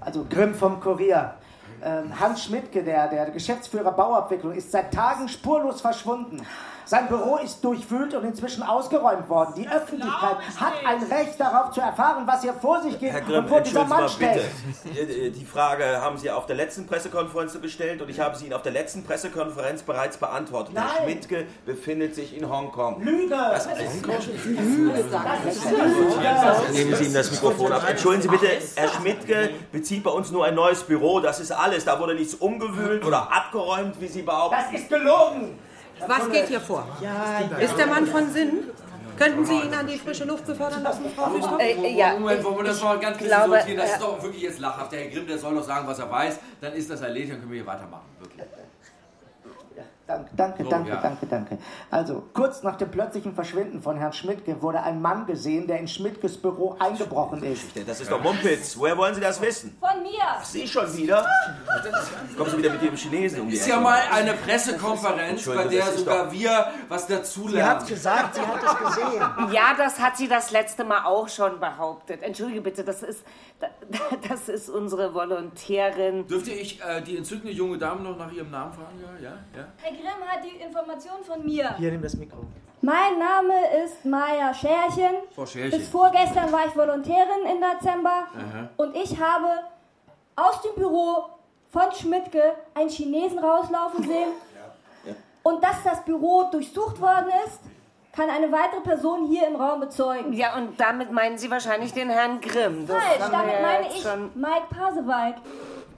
Also Grimm vom Kurier. Ähm, Hans Schmidtke, der, der Geschäftsführer Bauabwicklung, ist seit Tagen spurlos verschwunden. Sein Büro ist durchwühlt und inzwischen ausgeräumt worden. Die Öffentlichkeit hat ein Recht darauf zu erfahren, was hier vor sich geht Herr Grimm, und wo dieser entschuldigen Sie Mann mal steht. bitte. Äh, Die Frage haben Sie auf der letzten Pressekonferenz gestellt und ich habe sie Ihnen auf der letzten Pressekonferenz bereits beantwortet. Herr Nein. Schmidtke befindet sich in Hongkong. Lüge! Das Das ist ist Lüge. Nehmen Sie ihm das Mikrofon ab. Entschuldigen Sie bitte, Herr Schmidtke bezieht bei uns nur ein neues Büro. Das ist alles. Da wurde nichts umgewühlt oder abgeräumt, wie Sie behaupten. Das ist gelogen! Was geht hier vor? Ist der Mann von Sinn? Könnten Sie ihn an die frische Luft befördern lassen, Frau Wüster? Äh, ja, Moment, wollen wir das ich mal ganz bisschen glaube, sortieren? Das äh, ist doch wirklich jetzt lachhaft. Der Herr Grimm, der soll doch sagen, was er weiß. Dann ist das erledigt, dann können wir hier weitermachen. Wirklich. Danke, danke, So, danke, ja. danke, danke. Also, kurz nach dem plötzlichen Verschwinden von Herrn Schmidtke wurde ein Mann gesehen, der in Schmidtkes Büro eingebrochen ist. Das ist doch Mumpitz. Woher wollen Sie das wissen? Von mir. Sie schon wieder? Kommen Sie wieder mit dem Chinesen um die Ist ja mal eine Pressekonferenz, bei der das sogar wir was dazulernen. Sie hat gesagt, sie hat es gesehen. Ja, das hat sie das letzte Mal auch schon behauptet. Entschuldige bitte, das ist, das ist unsere Volontärin. Dürfte ich äh, die entzückende junge Dame noch nach ihrem Namen fragen? Ja, ja, ja. Grimm hat die Information von mir. Hier, nimm das Mikro. Mein Name ist Maya Scherchen. Frau Scherchen. Bis vorgestern war ich Volontärin in Dezember. Aha. Und ich habe aus dem Büro von Schmidtke einen Chinesen rauslaufen sehen. Und dass das Büro durchsucht worden ist, kann eine weitere Person hier im Raum bezeugen. Ja, und damit meinen Sie wahrscheinlich den Herrn Grimm. Das Falsch, damit ja meine ich schon- Mike Pasewalk.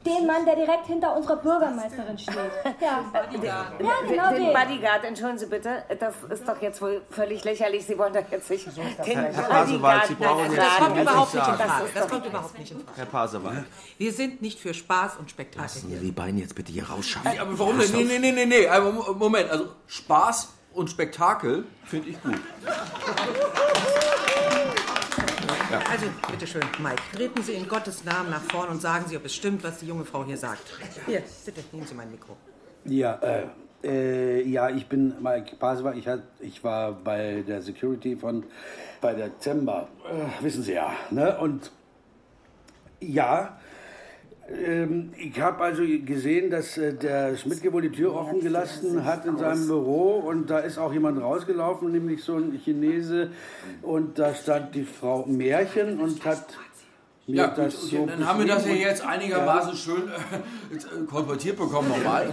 Den Mann, der direkt hinter unserer Bürgermeisterin steht. Ja, ja genau den den. Bodyguard, entschuldigen Sie bitte, das ist doch jetzt wohl völlig lächerlich. Sie wollen doch jetzt nicht den Herr Pasewalk, Sie brauchen Bodyguard jetzt Das kommt überhaupt nicht in Das Frage. Das kommt überhaupt nicht in Frage. Herr Pasewalk. Wir sind nicht für Spaß und Spektakel Lassen. Sie die beiden jetzt bitte hier rausschaffen. Ja, aber warum denn? Nee, nee, nee, nee, nee. Aber Mo- Moment, also Spaß und Spektakel finde ich gut. Also, bitteschön, Mike, treten Sie in Gottes Namen nach vorn und sagen Sie, ob es stimmt, was die junge Frau hier sagt. Hier, bitte, nehmen Sie mein Mikro. Ja, äh, äh, ja, ich bin Mike Pasewalk. Ich, ich war bei der Security von bei der Dezember, äh, wissen Sie ja. Ne? Und ja, ähm, ich habe also gesehen, dass äh, der Schmidtke wohl die Tür offen gelassen hat in seinem Büro und da ist auch jemand rausgelaufen, nämlich so ein Chinese und da stand die Frau Märchen und hat mir Ja, gut, das okay, so dann haben wir das ja jetzt einigermaßen schön äh, äh, kolportiert bekommen nochmal.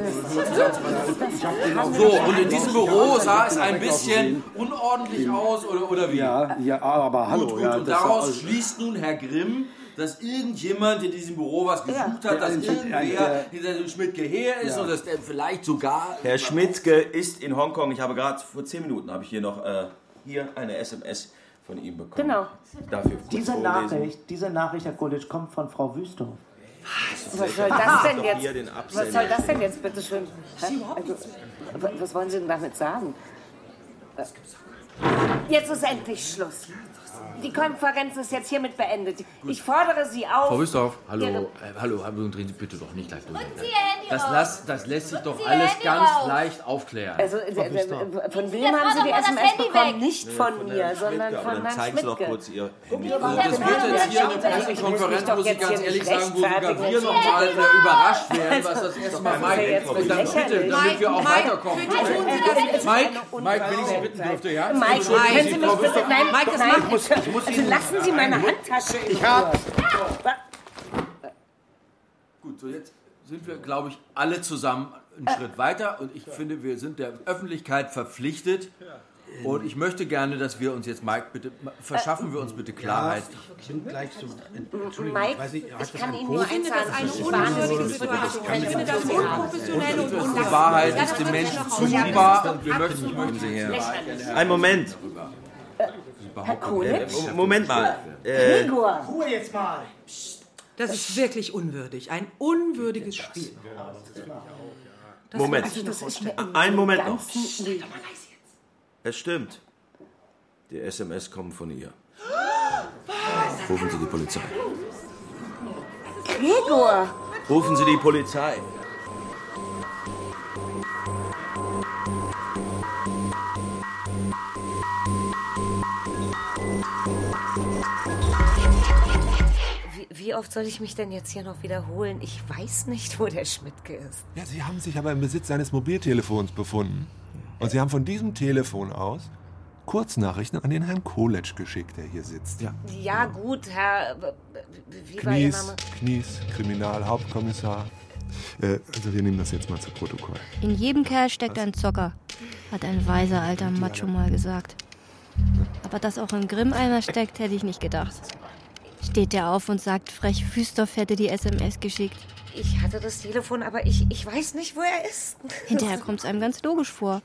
So, und in diesem Büro sah es ein bisschen unordentlich aus, oder, oder wie? Ja, ja, aber hallo. Gut, gut, ja, und daraus schließt nun Herr Grimm, dass irgendjemand in diesem Büro was gesucht Ja. hat, dass Ja, irgendwer der- hinter dem Schmidtke her ist Ja. und dass der vielleicht sogar... Herr Schmidtke ist in Hongkong. Ich habe gerade vor zehn Minuten habe ich hier noch äh, hier eine SMS von ihm bekommen. Genau. Dafür Diese. Nachricht, diese Nachricht, Herr Golitsch, kommt von Frau Wüsthof. Was soll das denn jetzt? Was soll das denn jetzt, bitte schön? Also, wa- was wollen Sie denn damit sagen? Jetzt ist endlich Schluss. Die Konferenz ist jetzt hiermit beendet. Ich fordere Sie auf. Frau Wüstorf, hallo, Ihre- äh, hallo, hallo, drehen Sie bitte doch nicht gleich durch. Sie Ihr Handy Das, lass, das lässt sich doch Sie alles Handy ganz raus. leicht aufklären. Also, äh, äh, von Sie wem haben Sie die SMS bekommen? weg. Nicht Nee, von von mir, Herrn sondern Schmidtke, von aber dann Herrn zeigen Sie doch Schmidtke. kurz Ihr Handy. Das wird jetzt hier eine Pressekonferenz, wo Sie ganz ehrlich sagen, wo sogar wir nochmal überrascht werden, was das erste Mal Das ist ja Mike Und dann bitte, damit wir auch weiterkommen. Sie. Mike, Mike, wenn ich Sie bitten dürfte, ja? Mike, können Sie mich bitte... Nein, Mike, das macht- ich muss- ich Also Ihnen- lassen Sie meine Handtasche in Ich hab-. Gut, so jetzt sind wir, glaube ich, alle zusammen einen Schritt weiter und ich finde, wir sind der Öffentlichkeit verpflichtet. Und ich möchte gerne, dass wir uns jetzt, Mike, bitte, verschaffen wir uns bitte Klarheit. ich bin gleich so. Entschuldigung, Mike, ich weiß nicht, ich das kann Ihnen nur Code? eins sagen. eine Ich unwürdige Situation. Ich finde das unprofessionell und Die unlachhaft. Wahrheit Ja, ist das dem Menschen zumutbar und wir möchten, ich möchte Sie her. Einen Moment. Herr Kulitsch? Äh, Moment mal. Äh, Gregor. Ruhe jetzt mal. Das ist wirklich unwürdig. Ein unwürdiges Spiel. Das Moment. Also, das ist mir im Einen Moment noch. Es stimmt. Die SMS kommen von ihr. Rufen Sie die Polizei. Gregor! Rufen Sie die Polizei. Wie, oft soll ich mich denn jetzt hier noch wiederholen? Ich weiß nicht, wo der Schmidtke ist. Ja, Sie haben sich aber im Besitz seines Mobiltelefons befunden. Und Sie haben von diesem Telefon aus Kurznachrichten an den Herrn Koletsch geschickt, der hier sitzt. Ja. Ja, gut, Herr. Wie war Ihr Knies, Name? Knies, Kriminalhauptkommissar. Äh, also wir nehmen das jetzt mal zu Protokoll. In jedem Kerl steckt ein Zocker, hat ein weiser alter Macho mal gesagt. Aber dass auch in Grimm einer steckt, hätte ich nicht gedacht. Steht der auf und sagt, frech Wüstorf hätte die SMS geschickt. Ich hatte das Telefon, aber ich, ich weiß nicht, wo er ist. Hinterher kommt es einem ganz logisch vor.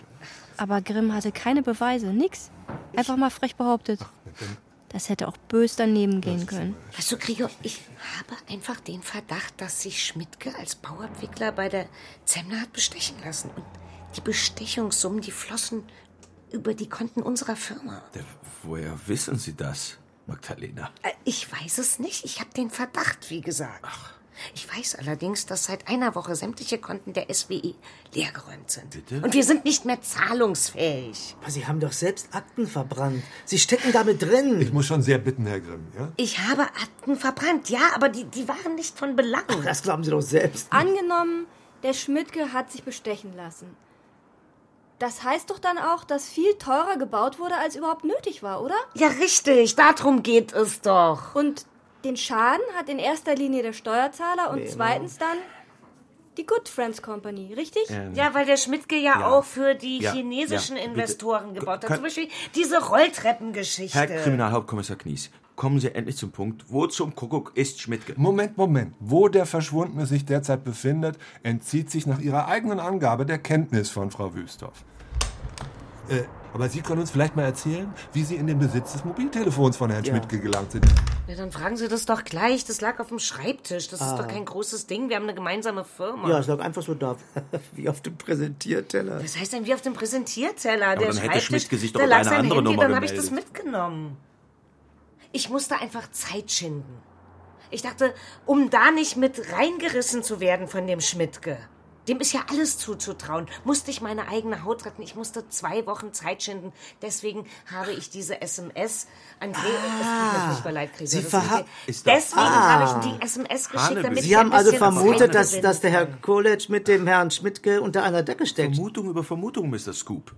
Aber Grimm hatte keine Beweise, nix. Einfach mal frech behauptet. Das hätte auch bös daneben gehen können. Weißt du, Gregor, ich habe einfach den Verdacht, dass sich Schmidtke als Bauabwickler bei der Zemner hat bestechen lassen. Und die Bestechungssummen, die flossen über die Konten unserer Firma. Woher wissen Sie das, Magdalena? Äh, Ich weiß es nicht. Ich habe den Verdacht, wie gesagt. Ich weiß allerdings, dass seit einer Woche sämtliche Konten der SWI leergeräumt sind. Bitte? Und wir sind nicht mehr zahlungsfähig. Aber Sie haben doch selbst Akten verbrannt. Sie stecken damit drin. Ich muss schon sehr bitten, Herr Grimm, ja? Ich habe Akten verbrannt, ja, aber die, die waren nicht von Belang. das glauben Sie doch selbst. Angenommen, der Schmidtke hat sich bestechen lassen. Das heißt doch dann auch, dass viel teurer gebaut wurde, als überhaupt nötig war, oder? Ja, richtig. Darum geht es doch. Und den Schaden hat in erster Linie der Steuerzahler und Genau. zweitens dann die Good Friends Company, richtig? Ja, weil der Schmidtke ja, Ja. auch für die Ja, chinesischen ja, bitte. Investoren gebaut hat. Zum Beispiel diese Rolltreppengeschichte. Herr Kriminalhauptkommissar Knies, kommen Sie endlich zum Punkt. Wo zum Kuckuck ist Schmidtke? Moment, Moment. Wo der Verschwundene sich derzeit befindet, entzieht sich nach Ihrer eigenen Angabe der Kenntnis von Frau Wüstorf. Äh, aber Sie können uns vielleicht mal erzählen, wie Sie in den Besitz des Mobiltelefons von Herrn Ja. Schmidtke gelangt sind. Ja, dann fragen Sie das doch gleich. Das lag auf dem Schreibtisch. Das Ah. ist doch kein großes Ding. Wir haben eine gemeinsame Firma. Ja, es lag einfach so da, wie auf dem Präsentierteller. Was heißt denn wie auf dem Präsentierteller? Aber der dann hätte Schreibtisch, Schmidtke sich doch da lag eine andere Handy, Nummer dann habe ich das mitgenommen. Ich musste einfach Zeit schinden. Ich dachte, um da nicht mit reingerissen zu werden von dem Schmidtke. Dem ist ja alles zuzutrauen. Musste ich meine eigene Haut retten. Ich musste zwei Wochen Zeit schinden. Deswegen habe ich diese SMS an Gregor. es tut mir leid, Gregor. Sie das ist verha-. Ist Deswegen Ah. habe ich die SMS geschickt, damit Sie ich haben also vermutet, dass, dass der Herr. Koletsch mit dem Herrn Schmidtke unter einer Decke steckt. Vermutung über Vermutung, Mr. Scoop.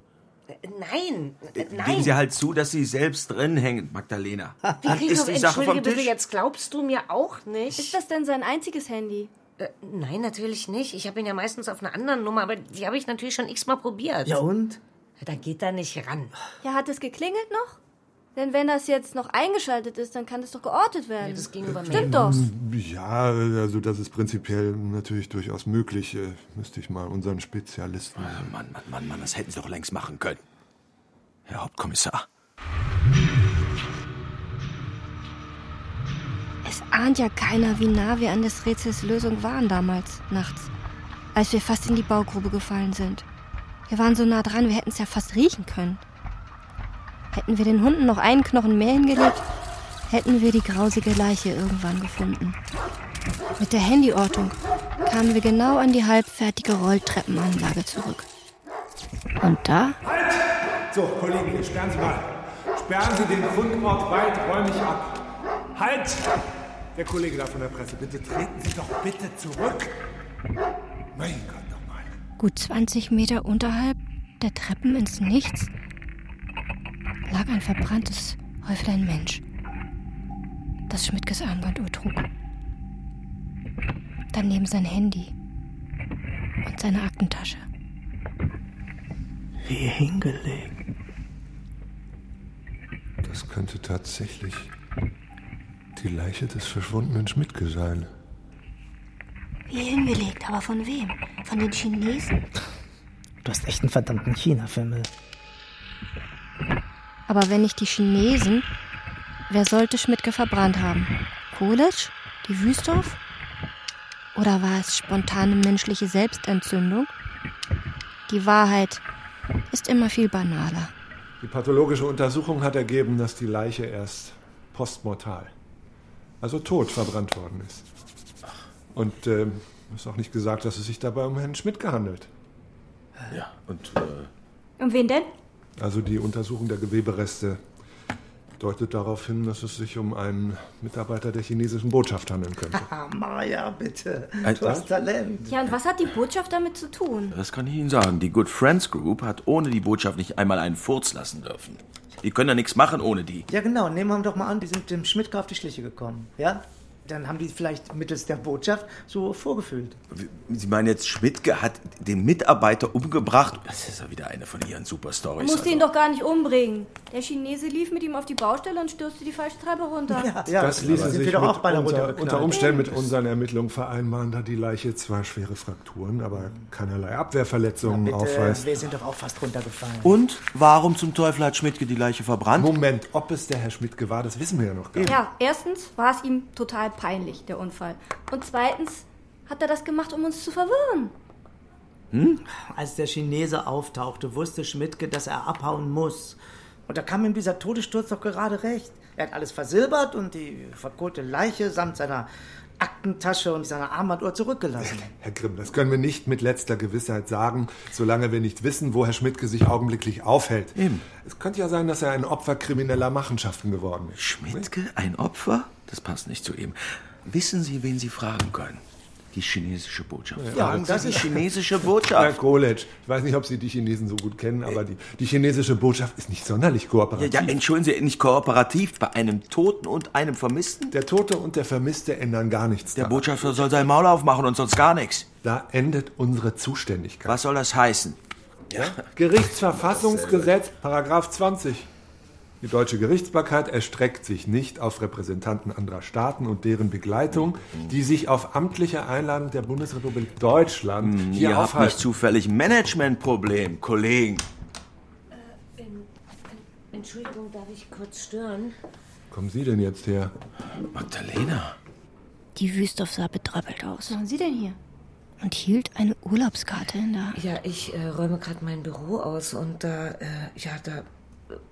Nein, äh, Geben nein. Sie halt zu, dass Sie selbst drin hängen, Magdalena. Gregor, ist die Sache vom bitte, Tisch. jetzt glaubst du mir auch nicht. Ist das denn sein einziges Handy? Äh, nein, natürlich nicht. Ich habe ihn ja meistens auf einer anderen Nummer, aber die habe ich natürlich schon x-mal probiert. Ja und? Da geht er nicht ran. Ja, hat es geklingelt noch? Denn wenn das jetzt noch eingeschaltet ist, dann kann es doch geortet werden. Ja, das ging über Stimmt doch. Ja, also das ist prinzipiell natürlich durchaus möglich. Äh, müsste ich mal unseren Spezialisten. Mann, Mann, Mann, Mann, das hätten Sie doch längst machen können. Herr Hauptkommissar. Es ahnt ja keiner, wie nah wir an des Rätsels Lösung waren damals, nachts, als wir fast in die Baugrube gefallen sind. Wir waren so nah dran, wir hätten es ja fast riechen können. Hätten wir den Hunden noch einen Knochen mehr hingelegt, hätten wir die grausige Leiche irgendwann gefunden. Mit der Handyortung kamen wir genau an die halbfertige Rolltreppenanlage zurück. Und da So, Kollegen, jetzt sperren Sie mal. Sperren Sie den Fundort weiträumig ab. Halt! Der Kollege da von der Presse, bitte treten Sie doch bitte zurück. Mein Gott, nochmal. Gut 20 Meter unterhalb der Treppen ins Nichts lag ein verbranntes Häuflein Mensch, das Schmidtkes Armbanduhr trug. Daneben sein Handy und seine Aktentasche. Wie hingelegt. Das könnte tatsächlich die Leiche des verschwundenen Schmidtke sein. Wie hingelegt, aber von wem? Von den Chinesen? Du hast echt einen verdammten China-Fimmel. Aber wenn nicht die Chinesen, wer sollte Schmidtke verbrannt haben? Koletsch? Die Wüstorf? Oder war es spontane menschliche Selbstentzündung? Die Wahrheit ist immer viel banaler. Die pathologische Untersuchung hat ergeben, dass die Leiche erst postmortal, also tot, verbrannt worden ist. Und ähm, ist auch nicht gesagt, dass es sich dabei um Herrn Schmidt gehandelt. Ja, und äh, Um wen denn? Also die Untersuchung der Gewebereste deutet darauf hin, dass es sich um einen Mitarbeiter der chinesischen Botschaft handeln könnte. Maja, bitte. Ein Du hast Talent. Ja, und was hat die Botschaft damit zu tun? Das kann ich Ihnen sagen. Die Good Friends Group hat ohne die Botschaft nicht einmal einen Furz lassen dürfen. Die können ja nichts machen ohne die. Ja, genau. Nehmen wir doch mal an, die sind dem Schmidtke auf die Schliche gekommen. Ja? Dann haben die vielleicht mittels der Botschaft so vorgefühlt. Sie meinen jetzt, Schmidtke hat den Mitarbeiter umgebracht? Das ist ja wieder eine von Ihren Er Superstories. musste ihn doch gar nicht umbringen. Der Chinese lief mit ihm auf die Baustelle und stürzte die falsche Treppe runter. das ließe sich doch mit auch beide unter, runtergeknallt. unter Umständen mit unseren Ermittlungen vereinbaren, da die Leiche zwar schwere Frakturen, aber keinerlei Abwehrverletzungen Bitte, aufweist. wir sind doch auch fast runtergefallen. Und warum zum Teufel hat Schmidtke die Leiche verbrannt? Moment, ob es der Herr Schmidtke war, das wissen wir ja noch gar nicht. Ja, erstens war es ihm total peinlich, der Unfall. Und zweitens hat er das gemacht, um uns zu verwirren. Hm? Als der Chinese auftauchte, wusste Schmidtke, dass er abhauen muss. Und da kam ihm dieser Todessturz doch gerade recht. Er hat alles versilbert und die verkohlte Leiche samt seiner Aktentasche und seiner Armbanduhr zurückgelassen. Herr Grimm, das können wir nicht mit letzter Gewissheit sagen, solange wir nicht wissen, wo Herr Schmidtke sich augenblicklich aufhält. Eben. Es könnte ja sein, dass er ein Opfer krimineller Machenschaften geworden ist. Schmidtke, ein Opfer? Das passt nicht zu ihm. Wissen Sie, wen Sie fragen können? Die chinesische Botschaft. Ja, Fragen das Sie die ist- chinesische Herr Botschaft. Koletsch, ich weiß nicht, ob Sie die Chinesen so gut kennen, aber die, die chinesische Botschaft ist nicht sonderlich Ja, kooperativ. ja, entschuldigen Sie, nicht kooperativ bei einem Toten und einem Vermissten? Der Tote und der Vermisste ändern gar nichts. Der Botschafter soll sein Maul aufmachen und sonst gar nichts. Da endet unsere Zuständigkeit. Was soll das heißen? Ja? Gerichtsverfassungsgesetz, Paragraph 20. Die deutsche Gerichtsbarkeit erstreckt sich nicht auf Repräsentanten anderer Staaten und deren Begleitung, die sich auf amtliche Einladung der Bundesrepublik Deutschland hier Hm, Ihr habt nicht aufhalten. zufällig Managementproblem, Kollegen. Entschuldigung, darf ich kurz stören? Kommen Sie denn jetzt her? Magdalena. Die Wüsthoff sah betröppelt aus. Was machen Sie denn hier? Und hielt eine Urlaubskarte in der Hand. Ja, ich äh, räume gerade mein Büro aus und da, äh, ja, da,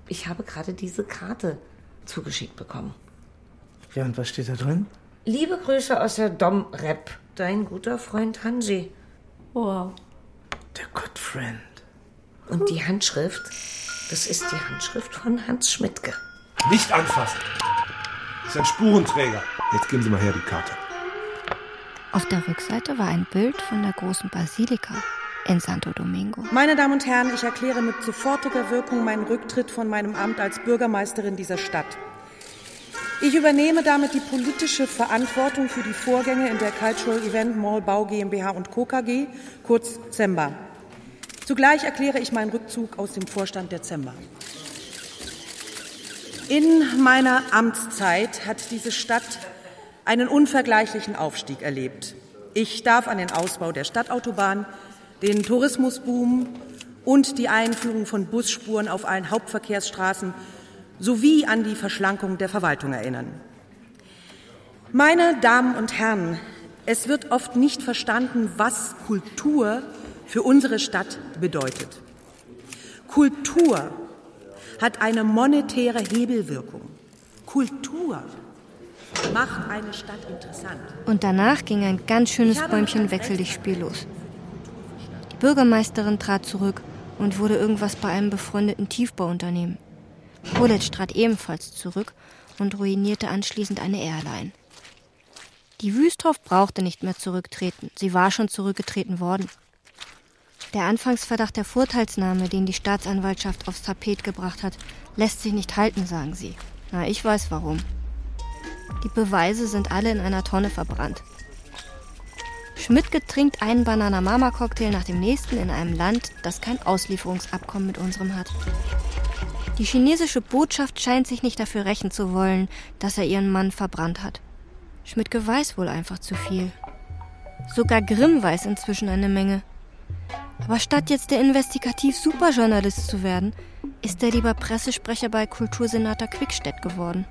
ich habe gerade diese Karte zugeschickt bekommen. Ja, und was steht da drin? Liebe Grüße aus der Dom-Rep, dein guter Freund Hansi. Wow. Der Good Friend. Und die Handschrift, das ist die Handschrift von Hans Schmidtke. Nicht anfassen! Das ist ein Spurenträger. Jetzt geben Sie mal her die Karte. Auf der Rückseite war ein Bild von der großen Basilika in Santo Domingo. Meine Damen und Herren, ich erkläre mit sofortiger Wirkung meinen Rücktritt von meinem Amt als Bürgermeisterin dieser Stadt. Ich übernehme damit die politische Verantwortung für die Vorgänge in der Cultural Event Mall Bau GmbH und Co. KG, kurz ZEMBA. Zugleich erkläre ich meinen Rückzug aus dem Vorstand der ZEMBA. In meiner Amtszeit hat diese Stadt einen unvergleichlichen Aufstieg erlebt. Ich darf an den Ausbau der Stadtautobahn, den Tourismusboom und die Einführung von Busspuren auf allen Hauptverkehrsstraßen sowie an die Verschlankung der Verwaltung erinnern. Meine Damen und Herren, es wird oft nicht verstanden, was Kultur für unsere Stadt bedeutet. Kultur hat eine monetäre Hebelwirkung. Kultur macht eine Stadt interessant. Und danach ging ein ganz schönes Bäumchen Wechseldichtspiel los. Bürgermeisterin trat zurück und wurde irgendwas bei einem befreundeten Tiefbauunternehmen. Koletsch trat ebenfalls zurück und ruinierte anschließend eine Airline. Die Wüsthoff brauchte nicht mehr zurücktreten. Sie war schon zurückgetreten worden. Der Anfangsverdacht der Vorteilsnahme, den die Staatsanwaltschaft aufs Tapet gebracht hat, lässt sich nicht halten, sagen sie. Na, ich weiß warum. Die Beweise sind alle in einer Tonne verbrannt. Schmidtke trinkt einen Banana-Mama-Cocktail nach dem nächsten in einem Land, das kein Auslieferungsabkommen mit unserem hat. Die chinesische Botschaft scheint sich nicht dafür rächen zu wollen, dass er ihren Mann verbrannt hat. Schmidtke weiß wohl einfach zu viel. Sogar Grimm weiß inzwischen eine Menge. Aber statt jetzt der Investigativ-Superjournalist zu werden, ist er lieber Pressesprecher bei Kultursenator Quickstedt geworden.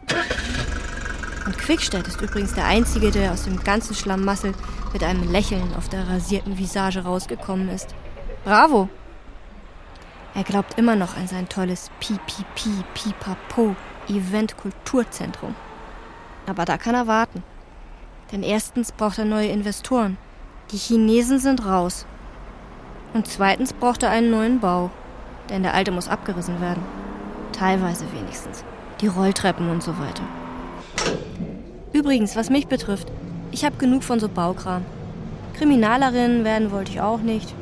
Und Quickstedt ist übrigens der Einzige, der aus dem ganzen Schlamassel mit einem Lächeln auf der rasierten Visage rausgekommen ist. Bravo! Er glaubt immer noch an sein tolles PPP, Pipapo, Event-Kulturzentrum. Aber da kann er warten. Denn erstens braucht er neue Investoren. Die Chinesen sind raus. Und zweitens braucht er einen neuen Bau. Denn der alte muss abgerissen werden. Teilweise wenigstens. Die Rolltreppen und so weiter. Übrigens, was mich betrifft, ich habe genug von so Baukram. Kriminalerin werden wollte ich auch nicht,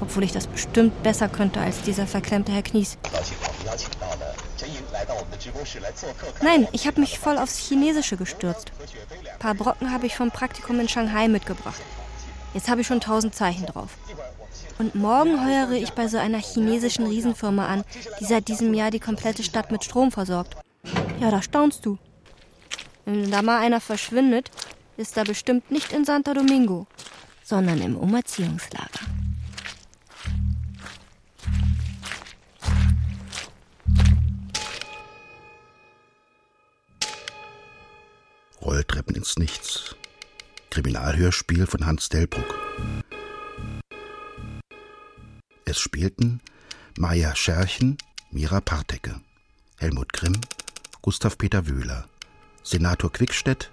obwohl ich das bestimmt besser könnte als dieser verklemmte Herr Knies. Nein, ich habe mich voll aufs Chinesische gestürzt. Ein paar Brocken habe ich vom Praktikum in Shanghai mitgebracht. Jetzt habe ich schon tausend Zeichen drauf. Und morgen heuere ich bei so einer chinesischen Riesenfirma an, die seit diesem Jahr die komplette Stadt mit Strom versorgt. Ja, da staunst du. Wenn da mal einer verschwindet, ist er bestimmt nicht in Santo Domingo, sondern im Umerziehungslager. Rolltreppen ins Nichts. Kriminalhörspiel von Hans Delbruck. Es spielten Maja Scherchen, Mira Partecke, Helmut Grimm, Gustav Peter Wöhler, Senator Quickstedt,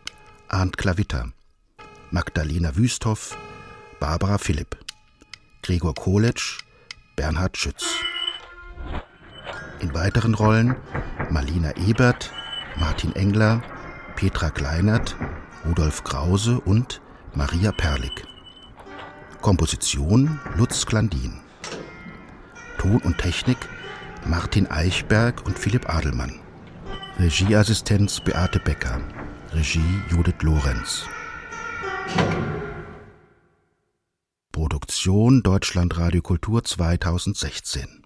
Arndt Klavitter, Magdalena Wüsthoff, Barbara Philipp, Gregor Koletsch, Bernhard Schütz. In weiteren Rollen Marlina Ebert, Martin Engler, Petra Kleinert, Rudolf Krause und Maria Perlik. Komposition Lutz Glandin. Ton und Technik Martin Eichberg und Philipp Adelmann. Regieassistenz Beate Becker. Regie Judith Lorenz. Produktion Deutschlandradio Kultur 2016